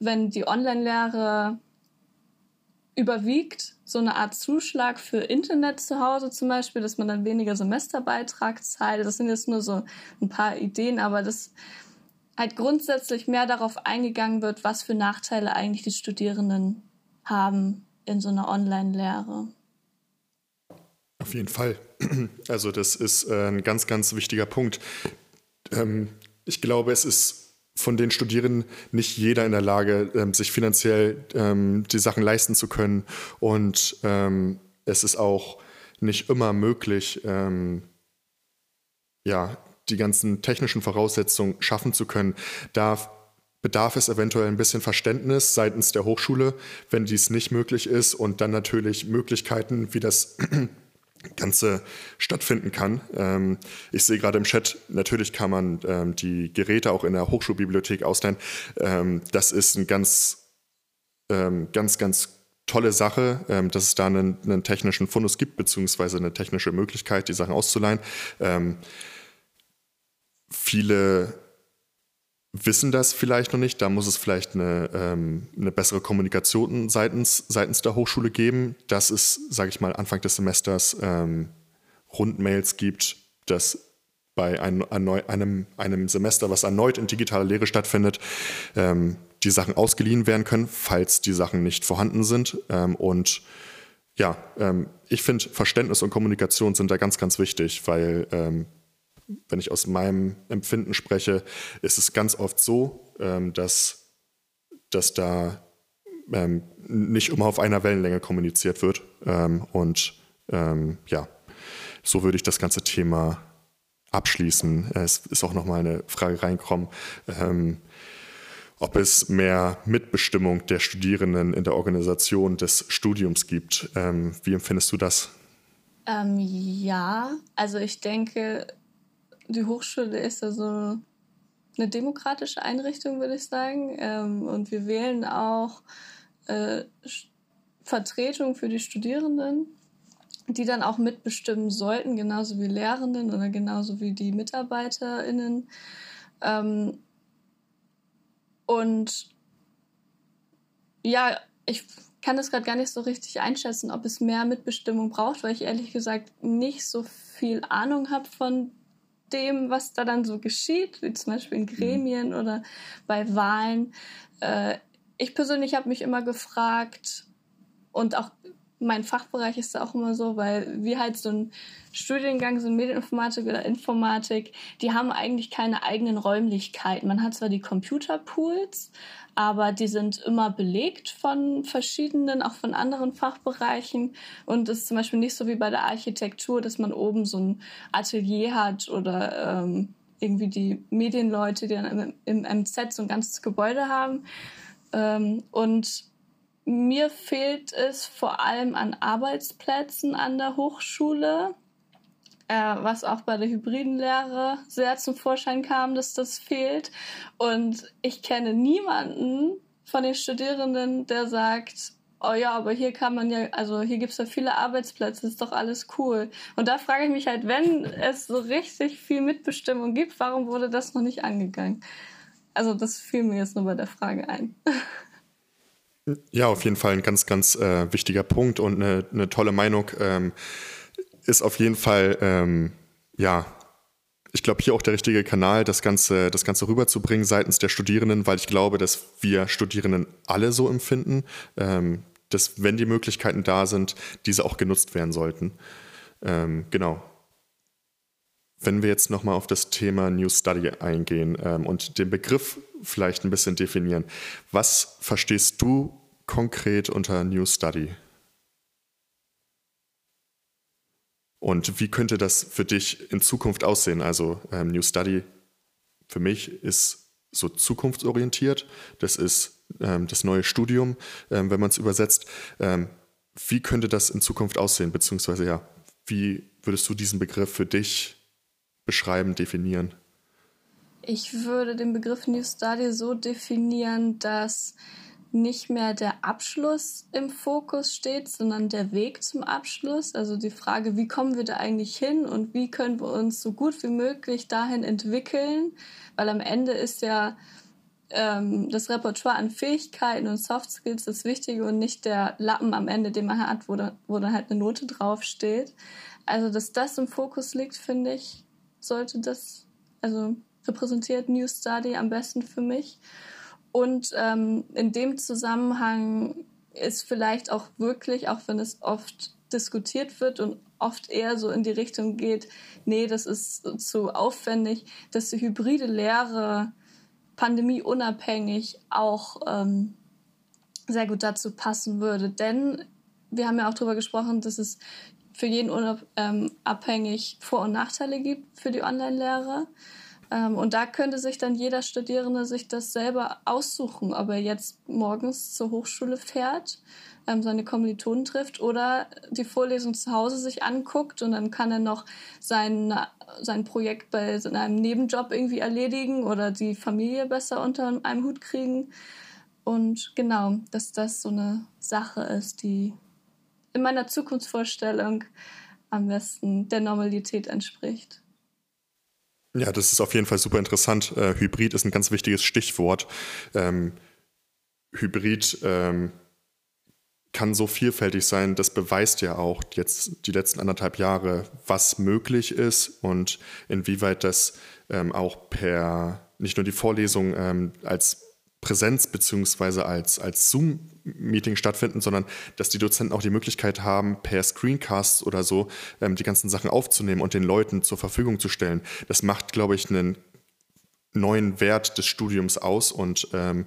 wenn die Online-Lehre überwiegt so eine Art Zuschlag für Internet zu Hause zum Beispiel, dass man dann weniger Semesterbeitrag zahlt. Das sind jetzt nur so ein paar Ideen, aber dass halt grundsätzlich mehr darauf eingegangen wird, was für Nachteile eigentlich die Studierenden haben in so einer Online-Lehre. Auf jeden Fall. Also das ist äh, ein ganz, ganz wichtiger Punkt. Ähm, ich glaube, es ist von den Studierenden nicht jeder in der Lage, ähm, sich finanziell ähm, die Sachen leisten zu können. Und ähm, es ist auch nicht immer möglich, ja, die ganzen technischen Voraussetzungen schaffen zu können. Da bedarf es eventuell ein bisschen Verständnis seitens der Hochschule, wenn dies nicht möglich ist und dann natürlich Möglichkeiten, wie das Ganze stattfinden kann. Ähm, ich sehe gerade im Chat, natürlich kann man ähm, die Geräte auch in der Hochschulbibliothek ausleihen. Ähm, das ist ein ganz, ganz, ganz tolle Sache, dass es da einen, einen, technischen Fundus gibt, beziehungsweise eine technische Möglichkeit, die Sachen auszuleihen. Viele wissen das vielleicht noch nicht. Da muss es vielleicht eine, ähm, eine bessere Kommunikation seitens, seitens der Hochschule geben, dass es, sage ich mal, Anfang des Semesters ähm, Rundmails gibt, dass bei ein, einem, einem Semester, was erneut in digitaler Lehre stattfindet, ähm, die Sachen ausgeliehen werden können, falls die Sachen nicht vorhanden sind. Ähm, und ja, ähm, ich finde, Verständnis und Kommunikation sind da ganz, ganz wichtig, weil ähm, wenn ich aus meinem Empfinden spreche, ist es ganz oft so, ähm, dass, dass da ähm, nicht immer auf einer Wellenlänge kommuniziert wird. Ähm, und ähm, ja, so würde ich das ganze Thema abschließen. Es ist auch nochmal eine Frage reingekommen, ähm, ob es mehr Mitbestimmung der Studierenden in der Organisation des Studiums gibt. Ähm, wie empfindest du das? ja, also ich denke, die Hochschule ist also eine demokratische Einrichtung, würde ich sagen. Ähm, und wir wählen auch äh, Vertretung für die Studierenden, die dann auch mitbestimmen sollten, genauso wie Lehrenden oder genauso wie die MitarbeiterInnen. Ähm, und ja, ich kann das gerade gar nicht so richtig einschätzen, ob es mehr Mitbestimmung braucht, weil ich ehrlich gesagt nicht so viel Ahnung habe von dem, was da dann so geschieht, wie zum Beispiel in Gremien mhm. oder bei Wahlen. Äh, ich persönlich habe mich immer gefragt und auch mein Fachbereich ist da auch immer so, weil wir halt so ein Studiengang sind, Medieninformatik oder Informatik, die haben eigentlich keine eigenen Räumlichkeiten. Man hat zwar die Computerpools, aber die sind immer belegt von verschiedenen, auch von anderen Fachbereichen. Und es ist zum Beispiel nicht so wie bei der Architektur, dass man oben so ein Atelier hat oder ähm, irgendwie die Medienleute, die dann im, im MZ so ein ganzes Gebäude haben. Ähm, und mir fehlt es vor allem an Arbeitsplätzen an der Hochschule äh, was auch bei der hybriden Lehre sehr zum Vorschein kam, dass das fehlt. Und ich kenne niemanden von den Studierenden, der sagt, oh ja, aber hier kann man ja, also hier gibt es ja viele Arbeitsplätze, ist doch alles cool. Und da frage ich mich halt, wenn es so richtig viel Mitbestimmung gibt, warum wurde das noch nicht angegangen? Also das fiel mir jetzt nur bei der Frage ein. Ja, auf jeden Fall ein ganz, ganz äh, wichtiger Punkt und eine, eine tolle Meinung. Ähm, ist auf jeden Fall, ähm, ja, ich glaube, hier auch der richtige Kanal, das Ganze, das Ganze rüberzubringen seitens der Studierenden, weil ich glaube, dass wir Studierenden alle so empfinden, ähm, dass wenn die Möglichkeiten da sind, diese auch genutzt werden sollten. Ähm, genau. Wenn wir jetzt nochmal auf das Thema New Study eingehen ähm, und den Begriff vielleicht ein bisschen definieren, was verstehst du konkret unter New Study? Und wie könnte das für dich in Zukunft aussehen? Also ähm, New Study für mich ist so zukunftsorientiert. Das ist ähm, das neue Studium, ähm, wenn man es übersetzt. Ähm, wie könnte das in Zukunft aussehen? Beziehungsweise ja, wie würdest du diesen Begriff für dich beschreiben, definieren? Ich würde den Begriff New Study so definieren, dass nicht mehr der Abschluss im Fokus steht, sondern der Weg zum Abschluss. Also die Frage, wie kommen wir da eigentlich hin und wie können wir uns so gut wie möglich dahin entwickeln? Weil am Ende ist ja ähm, das Repertoire an Fähigkeiten und Soft Skills das Wichtige und nicht der Lappen am Ende, den man hat, wo, da, wo dann halt eine Note draufsteht. Also, dass das im Fokus liegt, finde ich, sollte das, also repräsentiert New Study am besten für mich. Und ähm, in dem Zusammenhang ist vielleicht auch wirklich, auch wenn es oft diskutiert wird und oft eher so in die Richtung geht, nee, das ist zu aufwendig, dass die hybride Lehre pandemieunabhängig auch ähm, sehr gut dazu passen würde. Denn wir haben ja auch darüber gesprochen, dass es für jeden unabhängig ähm, Vor- und Nachteile gibt für die Online-Lehre. Ähm, und da könnte sich dann jeder Studierende sich das selber aussuchen, ob er jetzt morgens zur Hochschule fährt, ähm, seine Kommilitonen trifft oder die Vorlesung zu Hause sich anguckt und dann kann er noch sein, sein Projekt bei einem Nebenjob irgendwie erledigen oder die Familie besser unter einem Hut kriegen. Und genau, dass das so eine Sache ist, die in meiner Zukunftsvorstellung am besten der Normalität entspricht. Ja, das ist auf jeden Fall super interessant. Äh, Hybrid ist ein ganz wichtiges Stichwort. Ähm, Hybrid ähm, kann so vielfältig sein, das beweist ja auch jetzt die letzten anderthalb Jahre, was möglich ist und inwieweit das ähm, auch per nicht nur die Vorlesung ähm, als Präsenz beziehungsweise als, als Zoom-Meeting stattfinden, sondern dass die Dozenten auch die Möglichkeit haben, per Screencasts oder so ähm, die ganzen Sachen aufzunehmen und den Leuten zur Verfügung zu stellen. Das macht, glaube ich, einen neuen Wert des Studiums aus und ähm,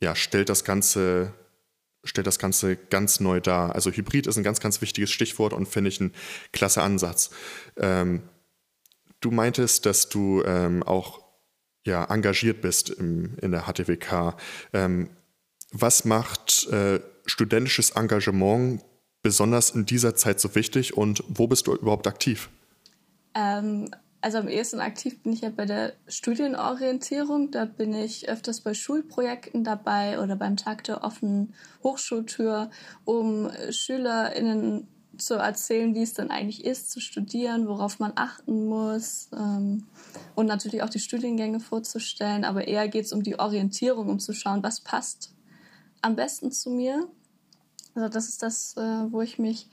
ja, stellt das Ganze stellt das Ganze ganz neu dar. Also Hybrid ist ein ganz, ganz wichtiges Stichwort und finde ich ein klasse Ansatz. Ähm, du meintest, dass du ähm, auch ja, engagiert bist im, in der HTWK. Ähm, was macht äh, studentisches Engagement besonders in dieser Zeit so wichtig und wo bist du überhaupt aktiv? Ähm, also am ehesten aktiv bin ich ja bei der Studienorientierung. Da bin ich öfters bei Schulprojekten dabei oder beim Tag der offenen Hochschultür, um SchülerInnen zu erzählen, wie es dann eigentlich ist, zu studieren, worauf man achten muss ähm, und natürlich auch die Studiengänge vorzustellen. Aber eher geht es um die Orientierung, um zu schauen, was passt am besten zu mir. Also das ist das, äh, wo ich mich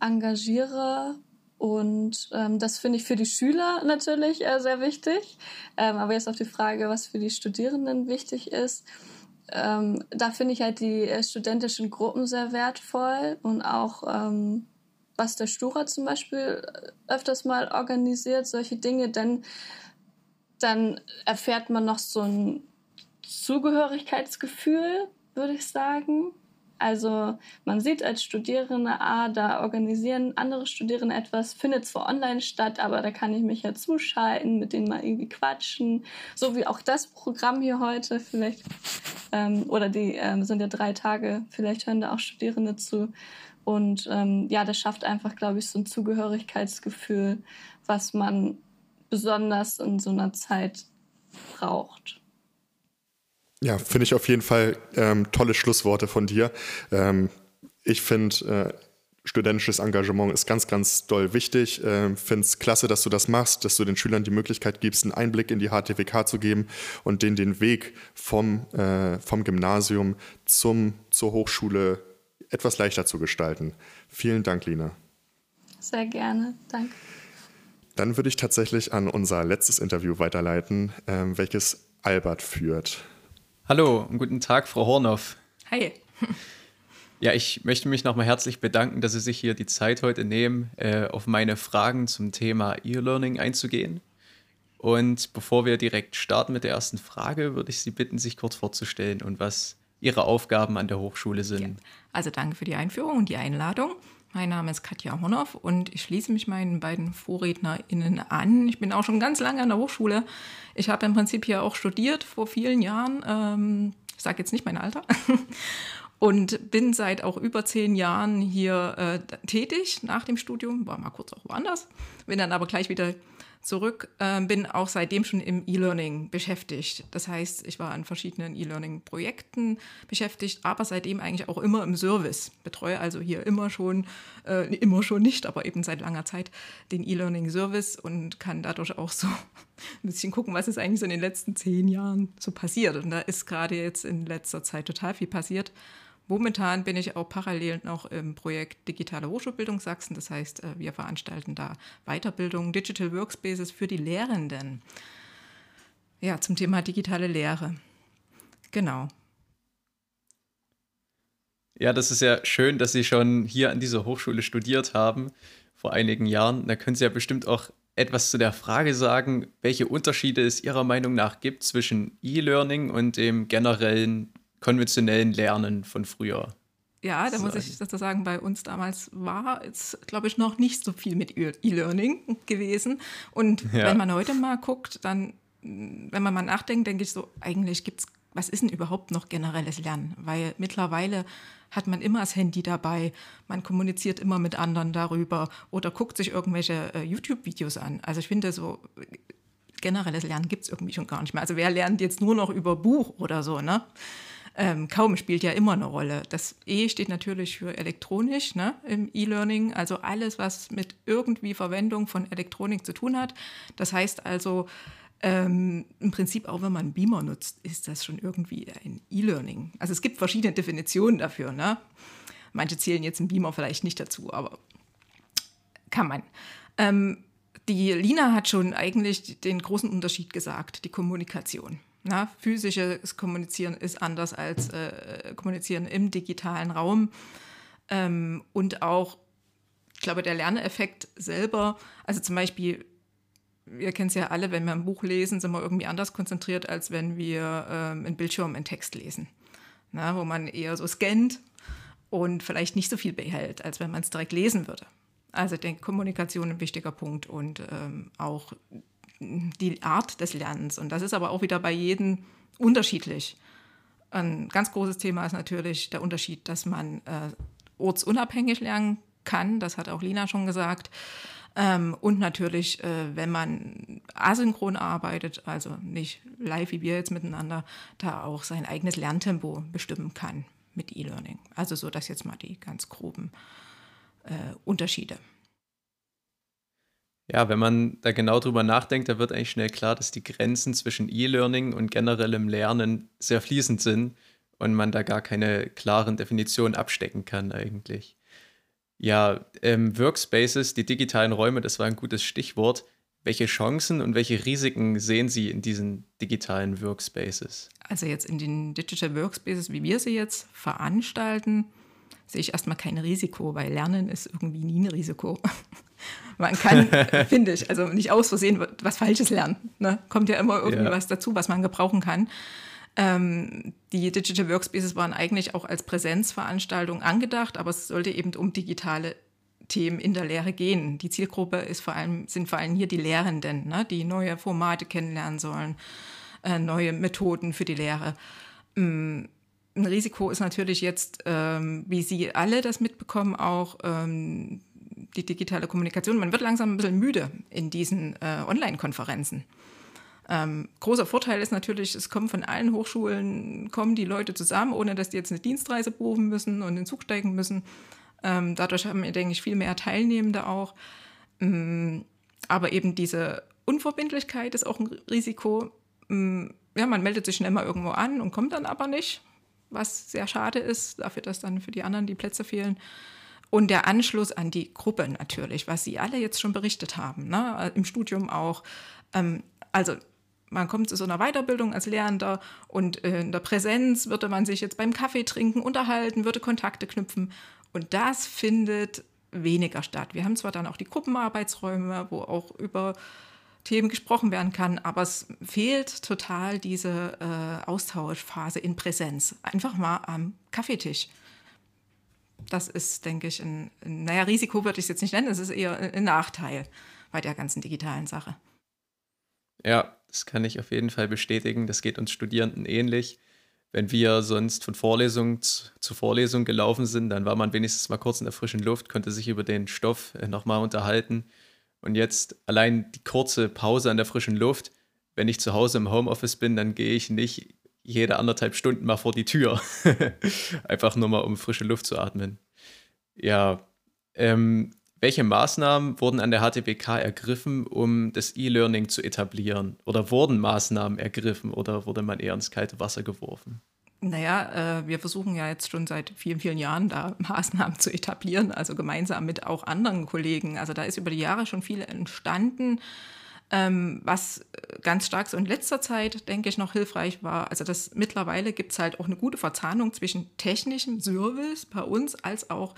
engagiere. Und ähm, das finde ich für die Schüler natürlich äh, sehr wichtig. Ähm, aber jetzt auf die Frage, was für die Studierenden wichtig ist. Ähm, da finde ich halt die äh, studentischen Gruppen sehr wertvoll und auch ähm, was der Stura zum Beispiel äh, öfters mal organisiert, solche Dinge, denn dann erfährt man noch so ein Zugehörigkeitsgefühl, würde ich sagen. Also man sieht als Studierende, ah, da organisieren andere Studierende etwas, findet zwar online statt, aber da kann ich mich ja zuschalten, mit denen mal irgendwie quatschen. So wie auch das Programm hier heute vielleicht, ähm, oder die ähm, sind ja drei Tage, vielleicht hören da auch Studierende zu. Und ähm, ja, das schafft einfach, glaube ich, so ein Zugehörigkeitsgefühl, was man besonders in so einer Zeit braucht. Ja, finde ich auf jeden Fall ähm, tolle Schlussworte von dir. Ähm, ich finde, äh, studentisches Engagement ist ganz, ganz doll wichtig. Ähm, finde es klasse, dass du das machst, dass du den Schülern die Möglichkeit gibst, einen Einblick in die HTWK zu geben und denen den Weg vom, äh, vom Gymnasium zum, zur Hochschule etwas leichter zu gestalten. Vielen Dank, Lina. Sehr gerne, danke. Dann würde ich tatsächlich an unser letztes Interview weiterleiten, ähm, welches Albert führt. Hallo und guten Tag, Frau Hornoff. Hi. Ja, ich möchte mich nochmal herzlich bedanken, dass Sie sich hier die Zeit heute nehmen, äh, auf meine Fragen zum Thema E-Learning einzugehen. Und bevor wir direkt starten mit der ersten Frage, würde ich Sie bitten, sich kurz vorzustellen und was Ihre Aufgaben an der Hochschule sind. Ja. Also danke für die Einführung und die Einladung. Mein Name ist Katja Hornoff und ich schließe mich meinen beiden VorrednerInnen an. Ich bin auch schon ganz lange an der Hochschule. Ich habe im Prinzip hier auch studiert vor vielen Jahren. Ähm, ich sage jetzt nicht mein Alter. und bin seit auch über zehn Jahren hier äh, tätig nach dem Studium. War mal kurz auch woanders. Bin dann aber gleich wieder zurück, äh, bin auch seitdem schon im E-Learning beschäftigt. Das heißt, ich war an verschiedenen E-Learning-Projekten beschäftigt, aber seitdem eigentlich auch immer im Service. Betreue also hier immer schon, äh, immer schon nicht, aber eben seit langer Zeit den E-Learning-Service und kann dadurch auch so ein bisschen gucken, was ist eigentlich so in den letzten zehn Jahren so passiert. Und da ist gerade jetzt in letzter Zeit total viel passiert. Momentan bin ich auch parallel noch im Projekt Digitale Hochschulbildung Sachsen. Das heißt, äh, wir veranstalten da Weiterbildung, Digital Workspaces für die Lehrenden. Ja, zum Thema digitale Lehre. Genau. Ja, das ist ja schön, dass Sie schon hier an dieser Hochschule studiert haben, vor einigen Jahren. Da können Sie ja bestimmt auch etwas zu der Frage sagen, welche Unterschiede es Ihrer Meinung nach gibt zwischen E-Learning und dem generellen konventionellen Lernen von früher. Ja, da muss ich dazu sagen, bei uns damals war es, glaube ich, noch nicht so viel mit E-Learning gewesen. Und ja. wenn man heute mal guckt, dann, wenn man mal nachdenkt, denke ich so, eigentlich gibt es, was ist denn überhaupt noch generelles Lernen? Weil mittlerweile hat man immer das Handy dabei, man kommuniziert immer mit anderen darüber oder guckt sich irgendwelche äh, YouTube-Videos an. Also ich finde so, generelles Lernen gibt es irgendwie schon gar nicht mehr. Also wer lernt jetzt nur noch über Buch oder so, ne? Ähm, kaum spielt ja immer eine Rolle. Das E steht natürlich für elektronisch ne, im E-Learning, also alles, was mit irgendwie Verwendung von Elektronik zu tun hat. Das heißt also, ähm, im Prinzip auch wenn man Beamer nutzt, ist das schon irgendwie ein E-Learning. Also es gibt verschiedene Definitionen dafür. Ne? Manche zählen jetzt einen Beamer vielleicht nicht dazu, aber kann man. Ähm, die Lina hat schon eigentlich den großen Unterschied gesagt, die Kommunikation. Na, physisches Kommunizieren ist anders als äh, Kommunizieren im digitalen Raum. Ähm, und auch, ich glaube, der Lerneffekt selber, also zum Beispiel, wir kennen es ja alle, wenn wir ein Buch lesen, sind wir irgendwie anders konzentriert, als wenn wir ähm, einen Bildschirm in Text lesen. Na, wo man eher so scannt und vielleicht nicht so viel behält, als wenn man es direkt lesen würde. Also ich denke, Kommunikation ein wichtiger Punkt und ähm, auch die Art des Lernens. Und das ist aber auch wieder bei jedem unterschiedlich. Ein ganz großes Thema ist natürlich der Unterschied, dass man äh, ortsunabhängig lernen kann. Das hat auch Lina schon gesagt. Ähm, und natürlich, äh, wenn man asynchron arbeitet, also nicht live wie wir jetzt miteinander, da auch sein eigenes Lerntempo bestimmen kann mit E-Learning. Also so, dass jetzt mal die ganz groben äh, Unterschiede. Ja, wenn man da genau drüber nachdenkt, da wird eigentlich schnell klar, dass die Grenzen zwischen E-Learning und generellem Lernen sehr fließend sind und man da gar keine klaren Definitionen abstecken kann eigentlich. Ja, ähm, Workspaces, die digitalen Räume, das war ein gutes Stichwort. Welche Chancen und welche Risiken sehen Sie in diesen digitalen Workspaces? Also jetzt in den Digital Workspaces, wie wir sie jetzt veranstalten, sehe ich erstmal kein Risiko, weil Lernen ist irgendwie nie ein Risiko. man kann, finde ich, also nicht aus Versehen was Falsches lernen. Ne? Kommt ja immer irgendwie ja. was dazu, was man gebrauchen kann. Ähm, die Digital Workspaces waren eigentlich auch als Präsenzveranstaltung angedacht, aber es sollte eben um digitale Themen in der Lehre gehen. Die Zielgruppe ist vor allem, sind vor allem hier die Lehrenden, ne? die neue Formate kennenlernen sollen, äh, neue Methoden für die Lehre. Ähm, ein Risiko ist natürlich jetzt, ähm, wie Sie alle das mitbekommen, auch ähm, die digitale Kommunikation. Man wird langsam ein bisschen müde in diesen äh, Online-Konferenzen. Ähm, großer Vorteil ist natürlich, es kommen von allen Hochschulen, kommen die Leute zusammen, ohne dass die jetzt eine Dienstreise buchen müssen und in den Zug steigen müssen. Ähm, dadurch haben wir, denke ich, viel mehr Teilnehmende auch. Ähm, aber eben diese Unverbindlichkeit ist auch ein Risiko. Ähm, ja, man meldet sich schnell mal irgendwo an und kommt dann aber nicht was sehr schade ist, dafür, dass dann für die anderen die Plätze fehlen. Und der Anschluss an die Gruppe natürlich, was Sie alle jetzt schon berichtet haben, ne? im Studium auch. Ähm, also man kommt zu so einer Weiterbildung als Lehrender und in der Präsenz würde man sich jetzt beim Kaffee trinken, unterhalten, würde Kontakte knüpfen. Und das findet weniger statt. Wir haben zwar dann auch die Gruppenarbeitsräume, wo auch über Themen gesprochen werden kann, aber es fehlt total diese äh, Austauschphase in Präsenz. Einfach mal am Kaffeetisch. Das ist, denke ich, ein, ein naja, Risiko würde ich es jetzt nicht nennen, es ist eher ein Nachteil bei der ganzen digitalen Sache. Ja, das kann ich auf jeden Fall bestätigen. Das geht uns Studierenden ähnlich. Wenn wir sonst von Vorlesung zu Vorlesung gelaufen sind, dann war man wenigstens mal kurz in der frischen Luft, konnte sich über den Stoff äh, nochmal unterhalten Und jetzt allein die kurze Pause an der frischen Luft, wenn ich zu Hause im Homeoffice bin, dann gehe ich nicht jede anderthalb Stunden mal vor die Tür. Einfach nur mal, um frische Luft zu atmen. Ja, ähm, welche Maßnahmen wurden an der HTWK ergriffen, um das E-Learning zu etablieren? Oder wurden Maßnahmen ergriffen oder wurde man eher ins kalte Wasser geworfen? Naja, äh, wir versuchen ja jetzt schon seit vielen, vielen Jahren da Maßnahmen zu etablieren, also gemeinsam mit auch anderen Kollegen. Also da ist über die Jahre schon viel entstanden. Ähm, was ganz stark so in letzter Zeit, denke ich, noch hilfreich war, also das mittlerweile gibt es halt auch eine gute Verzahnung zwischen technischem Service bei uns als auch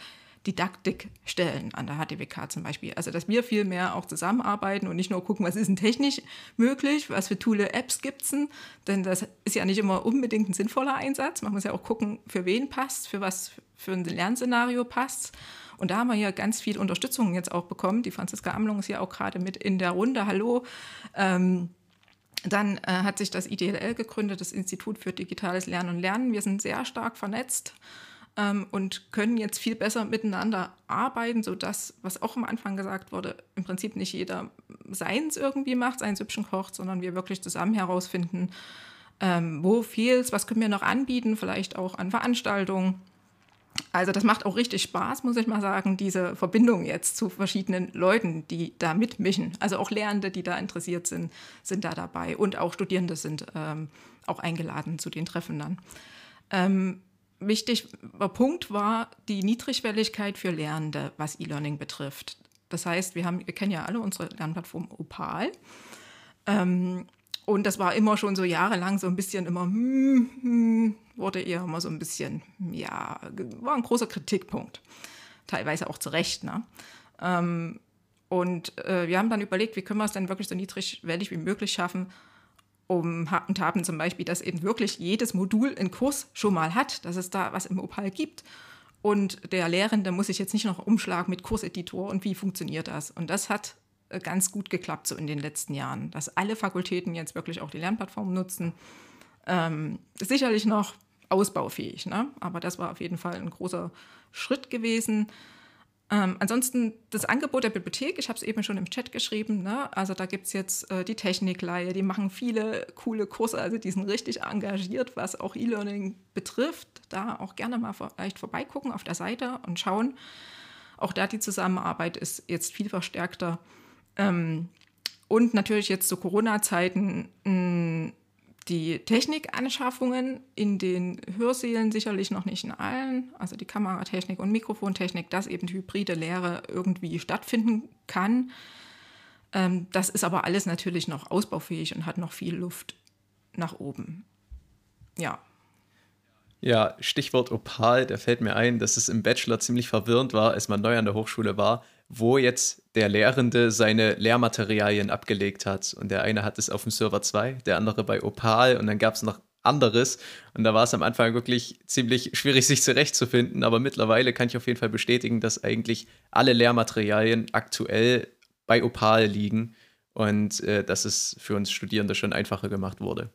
Didaktikstellen an der HTWK zum Beispiel. Also, dass wir viel mehr auch zusammenarbeiten und nicht nur gucken, was ist denn technisch möglich, was für toole Apps gibt es denn, denn das ist ja nicht immer unbedingt ein sinnvoller Einsatz. Man muss ja auch gucken, für wen passt, für was für ein Lernszenario passt. Und da haben wir hier ganz viel Unterstützung jetzt auch bekommen. Die Franziska Amlung ist ja auch gerade mit in der Runde. Hallo. Ähm, dann äh, hat sich das IDLL gegründet, das Institut für digitales Lernen und Lernen. Wir sind sehr stark vernetzt ähm, und können jetzt viel besser miteinander arbeiten, sodass, was auch am Anfang gesagt wurde, im Prinzip nicht jeder seins irgendwie macht, seinen Süppchen kocht, sondern wir wirklich zusammen herausfinden, ähm, wo fehlt was können wir noch anbieten, vielleicht auch an Veranstaltungen. Also das macht auch richtig Spaß, muss ich mal sagen, diese Verbindung jetzt zu verschiedenen Leuten, die da mitmischen. Also auch Lehrende, die da interessiert sind, sind da dabei und auch Studierende sind ähm, auch eingeladen zu den Treffen dann. Ähm, wichtiger Punkt war die Niedrigschwelligkeit für Lernende, was E-Learning betrifft. Das heißt, wir, haben, wir kennen ja alle unsere Lernplattform Opal. Ähm, und das war immer schon so jahrelang so ein bisschen immer, hm, hm, wurde eher immer so ein bisschen, ja, war ein großer Kritikpunkt. Teilweise auch zu Recht. Ne? Ähm, und äh, wir haben dann überlegt, wie können wir es denn wirklich so niedrigschwellig wie möglich schaffen, um, und haben zum Beispiel, dass eben wirklich jedes Modul einen Kurs schon mal hat, dass es da was im Opal gibt. Und der Lehrende muss sich jetzt nicht noch umschlagen mit Kurseditor und wie funktioniert das. Und das hat äh, ganz gut geklappt so in den letzten Jahren, dass alle Fakultäten jetzt wirklich auch die Lernplattform nutzen. Ähm, sicherlich noch ausbaufähig, ne? aber das war auf jeden Fall ein großer Schritt gewesen. Ähm, ansonsten das Angebot der Bibliothek, ich habe es eben schon im Chat geschrieben, ne? also da gibt es jetzt äh, die Technikleihe, die machen viele coole Kurse, also die sind richtig engagiert, was auch E-Learning betrifft. Da auch gerne mal vielleicht vorbeigucken auf der Seite und schauen. Auch da die Zusammenarbeit ist jetzt viel verstärkter. Ähm, und natürlich jetzt zu Corona-Zeiten die Technikanschaffungen in den Hörsälen sicherlich noch nicht in allen, also die Kameratechnik und Mikrofontechnik, dass eben hybride Lehre irgendwie stattfinden kann. Ähm, das ist aber alles natürlich noch ausbaufähig und hat noch viel Luft nach oben. Ja. Ja, Stichwort Opal, da fällt mir ein, dass es im Bachelor ziemlich verwirrend war, als man neu an der Hochschule war, wo jetzt der Lehrende seine Lehrmaterialien abgelegt hat. Und der eine hat es auf dem Server 2, der andere bei Opal und dann gab es noch anderes. Und da war es am Anfang wirklich ziemlich schwierig, sich zurechtzufinden. Aber mittlerweile kann ich auf jeden Fall bestätigen, dass eigentlich alle Lehrmaterialien aktuell bei Opal liegen und äh, dass es für uns Studierende schon einfacher gemacht wurde.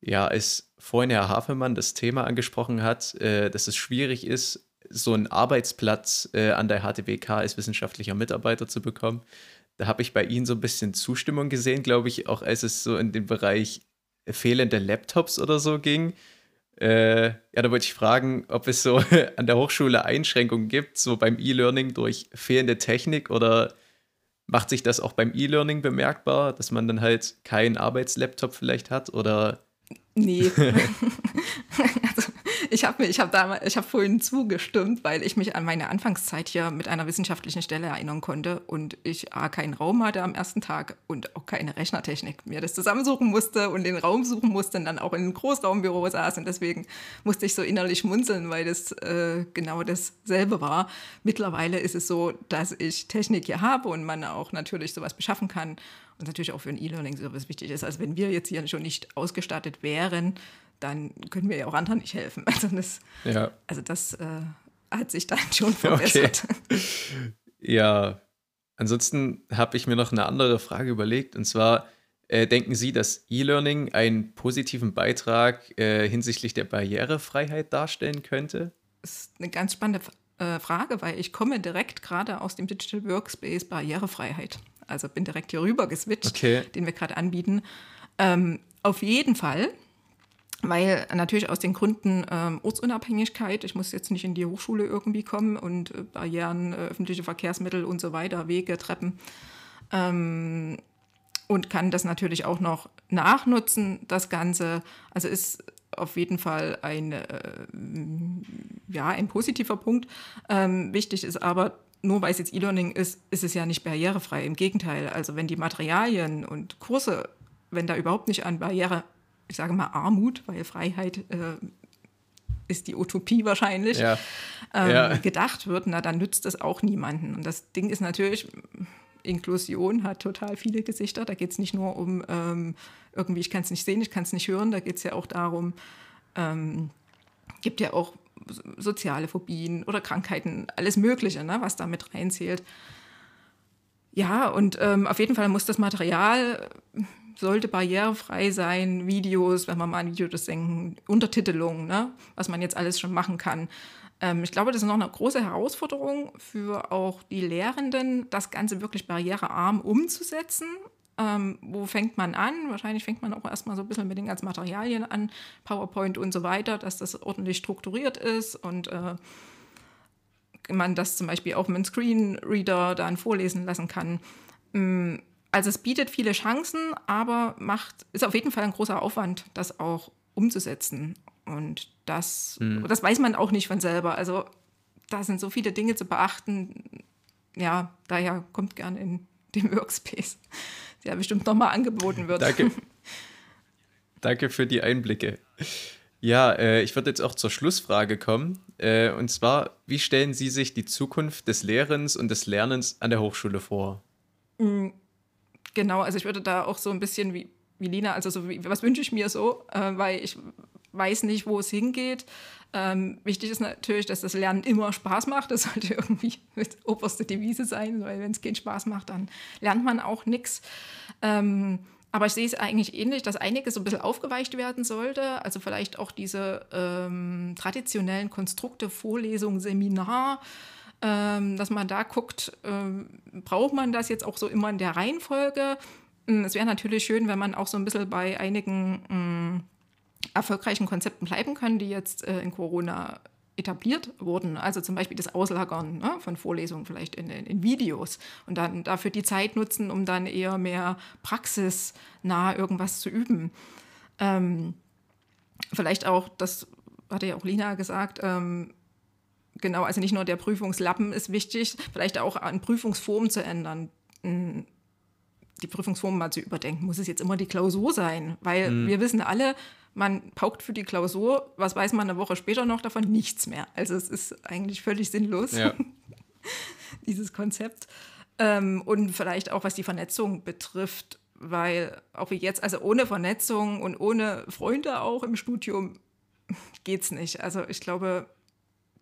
Ja, als vorhin Herr Hafemann das Thema angesprochen hat, äh, dass es schwierig ist, so einen Arbeitsplatz äh, an der HTWK als wissenschaftlicher Mitarbeiter zu bekommen. Da habe ich bei Ihnen so ein bisschen Zustimmung gesehen, glaube ich, auch als es so in den Bereich fehlende Laptops oder so ging. Äh, ja, da wollte ich fragen, ob es so an der Hochschule Einschränkungen gibt, so beim E-Learning durch fehlende Technik oder macht sich das auch beim E-Learning bemerkbar, dass man dann halt keinen Arbeitslaptop vielleicht hat oder Nee. also, ich habe hab hab vorhin zugestimmt, weil ich mich an meine Anfangszeit hier mit einer wissenschaftlichen Stelle erinnern konnte und ich A, keinen Raum hatte am ersten Tag und auch keine Rechnertechnik. Mir das zusammensuchen musste und den Raum suchen musste und dann auch in einem Großraumbüro saß und deswegen musste ich so innerlich schmunzeln, weil das äh, genau dasselbe war. Mittlerweile ist es so, dass ich Technik hier habe und man auch natürlich sowas beschaffen kann und natürlich auch für ein E-Learning-Service wichtig ist. Also wenn wir jetzt hier schon nicht ausgestattet wären, dann können wir ja auch anderen nicht helfen. Also das, ja. also das äh, hat sich dann schon verbessert. Okay. Ja, ansonsten habe ich mir noch eine andere Frage überlegt und zwar, äh, denken Sie, dass E-Learning einen positiven Beitrag äh, hinsichtlich der Barrierefreiheit darstellen könnte? Das ist eine ganz spannende äh, Frage, weil ich komme direkt gerade aus dem Digital Workspace Barrierefreiheit. Also bin direkt hier rüber geswitcht, okay. den wir gerade anbieten. Ähm, auf jeden Fall, weil natürlich aus den Gründen ähm, Ortsunabhängigkeit, ich muss jetzt nicht in die Hochschule irgendwie kommen und äh, Barrieren, äh, öffentliche Verkehrsmittel und so weiter, Wege, Treppen. Ähm, und kann das natürlich auch noch nachnutzen, das Ganze. Also ist auf jeden Fall ein, äh, ja, ein positiver Punkt. Ähm, wichtig ist aber, nur weil es jetzt E-Learning ist, ist es ja nicht barrierefrei. Im Gegenteil, also wenn die Materialien und Kurse, wenn da überhaupt nicht an Barriere, ich sage mal Armut, weil Freiheit äh, ist die Utopie wahrscheinlich, ja. Ähm, ja. gedacht wird, na dann nützt das auch niemanden. Und das Ding ist natürlich, Inklusion hat total viele Gesichter. Da geht es nicht nur um ähm, irgendwie, ich kann es nicht sehen, ich kann es nicht hören. Da geht es ja auch darum, ähm, gibt ja auch soziale Phobien oder Krankheiten, alles Mögliche, ne, was da mit reinzählt. Ja, und ähm, auf jeden Fall muss das Material, sollte barrierefrei sein, Videos, wenn man mal an Videos denken, Untertitelung, ne, was man jetzt alles schon machen kann. Ähm, ich glaube, das ist noch eine große Herausforderung für auch die Lehrenden, das Ganze wirklich barrierearm umzusetzen. Ähm, wo fängt man an? Wahrscheinlich fängt man auch erstmal so ein bisschen mit den ganzen Materialien an, PowerPoint und so weiter, dass das ordentlich strukturiert ist und äh, man das zum Beispiel auch mit einem Screenreader dann vorlesen lassen kann. Mm, also es bietet viele Chancen, aber macht, ist auf jeden Fall ein großer Aufwand, das auch umzusetzen. Und das, mhm. das weiß man auch nicht von selber. Also da sind so viele Dinge zu beachten. Ja, daher kommt gern in den Workspace, der bestimmt nochmal angeboten wird. Danke. Danke für die Einblicke. Ja, äh, ich würde jetzt auch zur Schlussfrage kommen. Äh, und zwar, wie stellen Sie sich die Zukunft des Lehrens und des Lernens an der Hochschule vor? Mhm. Genau, also ich würde da auch so ein bisschen wie, wie Lina, also so wie, was wünsche ich mir so, äh, weil ich weiß nicht, wo es hingeht. Ähm, wichtig ist natürlich, dass das Lernen immer Spaß macht. Das sollte irgendwie mit oberste Devise sein, weil wenn es keinen Spaß macht, dann lernt man auch nichts. Ähm, aber ich sehe es eigentlich ähnlich, dass einiges so ein bisschen aufgeweicht werden sollte. Also vielleicht auch diese ähm, traditionellen Konstrukte, Vorlesung, Seminar, dass man da guckt, ähm, braucht man das jetzt auch so immer in der Reihenfolge? Hm, es wäre natürlich schön, wenn man auch so ein bisschen bei einigen hm, erfolgreichen Konzepten bleiben können, die jetzt äh, in Corona etabliert wurden. Also zum Beispiel das Auslagern ne, von Vorlesungen vielleicht in, in, in, Videos und dann dafür die Zeit nutzen, um dann eher mehr praxisnah irgendwas zu üben. Ähm, vielleicht auch, das hatte ja auch Lina gesagt, ähm, genau, also nicht nur der Prüfungslappen ist wichtig, vielleicht auch an Prüfungsformen zu ändern. Hm, die Prüfungsformen mal zu überdenken. Muss es jetzt immer die Klausur sein? Weil mhm. wir wissen alle, man paukt für die Klausur, was weiß man eine Woche später noch davon? Nichts mehr. Also es ist eigentlich völlig sinnlos, ja. dieses Konzept. Ähm, und vielleicht auch, was die Vernetzung betrifft, weil auch wie jetzt, also ohne Vernetzung und ohne Freunde auch im Studium geht es nicht. Also ich glaube,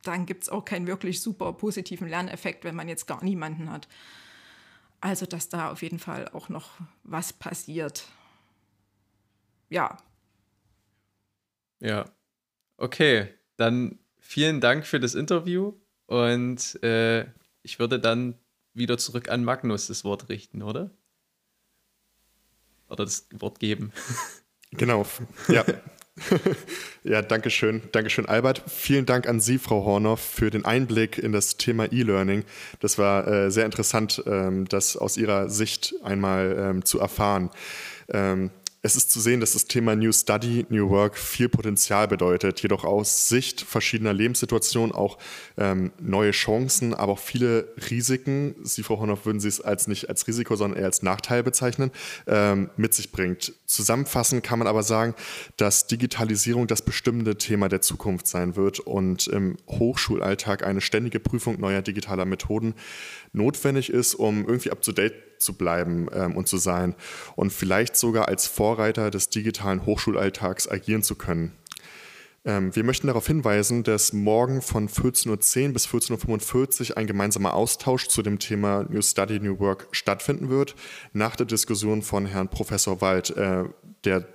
dann gibt es auch keinen wirklich super positiven Lerneffekt, wenn man jetzt gar niemanden hat. Also, dass da auf jeden Fall auch noch was passiert. Ja, ja. Okay, dann vielen Dank für das Interview und äh, ich würde dann wieder zurück an Magnus das Wort richten, oder? Oder das Wort geben. Genau, ja. ja, danke schön. Dankeschön, Albert. Vielen Dank an Sie, Frau Hornoff, für den Einblick in das Thema E-Learning. Das war äh, sehr interessant, ähm, das aus Ihrer Sicht einmal ähm, zu erfahren. Ähm, es ist zu sehen, dass das Thema New Study, New Work viel Potenzial bedeutet, jedoch aus Sicht verschiedener Lebenssituationen auch ähm, neue Chancen, aber auch viele Risiken, Sie, Frau Hornoff, würden Sie es als nicht als Risiko, sondern eher als Nachteil bezeichnen, ähm, mit sich bringt. Zusammenfassend kann man aber sagen, dass Digitalisierung das bestimmende Thema der Zukunft sein wird und im Hochschulalltag eine ständige Prüfung neuer digitaler Methoden notwendig ist, um irgendwie up-to-date zu bleiben ähm, und zu sein und vielleicht sogar als Vorreiter des digitalen Hochschulalltags agieren zu können. Ähm, wir möchten darauf hinweisen, dass morgen von 14.10 Uhr bis 14.45 Uhr ein gemeinsamer Austausch zu dem Thema New Study, New Work stattfinden wird, nach der Diskussion von Herrn Professor Wald, äh, der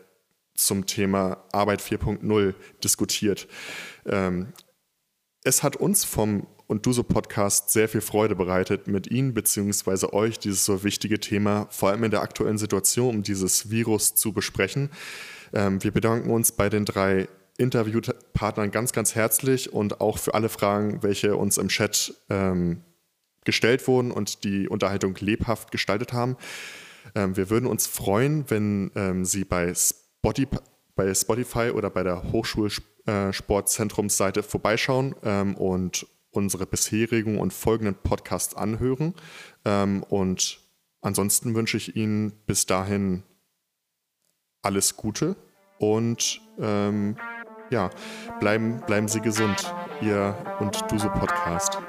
zum Thema Arbeit 4.0 diskutiert. Ähm, es hat uns vom und Duso Podcast sehr viel Freude bereitet, mit Ihnen bzw. euch dieses so wichtige Thema, vor allem in der aktuellen Situation, um dieses Virus zu besprechen. Ähm, wir bedanken uns bei den drei Interviewpartnern ganz, ganz herzlich und auch für alle Fragen, welche uns im Chat ähm, gestellt wurden und die Unterhaltung lebhaft gestaltet haben. Ähm, wir würden uns freuen, wenn ähm, Sie bei Spotify, bei Spotify oder bei der Hochschulsportzentrumsseite vorbeischauen ähm, und unsere bisherigen und folgenden Podcasts anhören. Ähm, und ansonsten wünsche ich Ihnen bis dahin alles Gute und ähm, ja, bleiben, bleiben Sie gesund, ihr und Duso Podcast.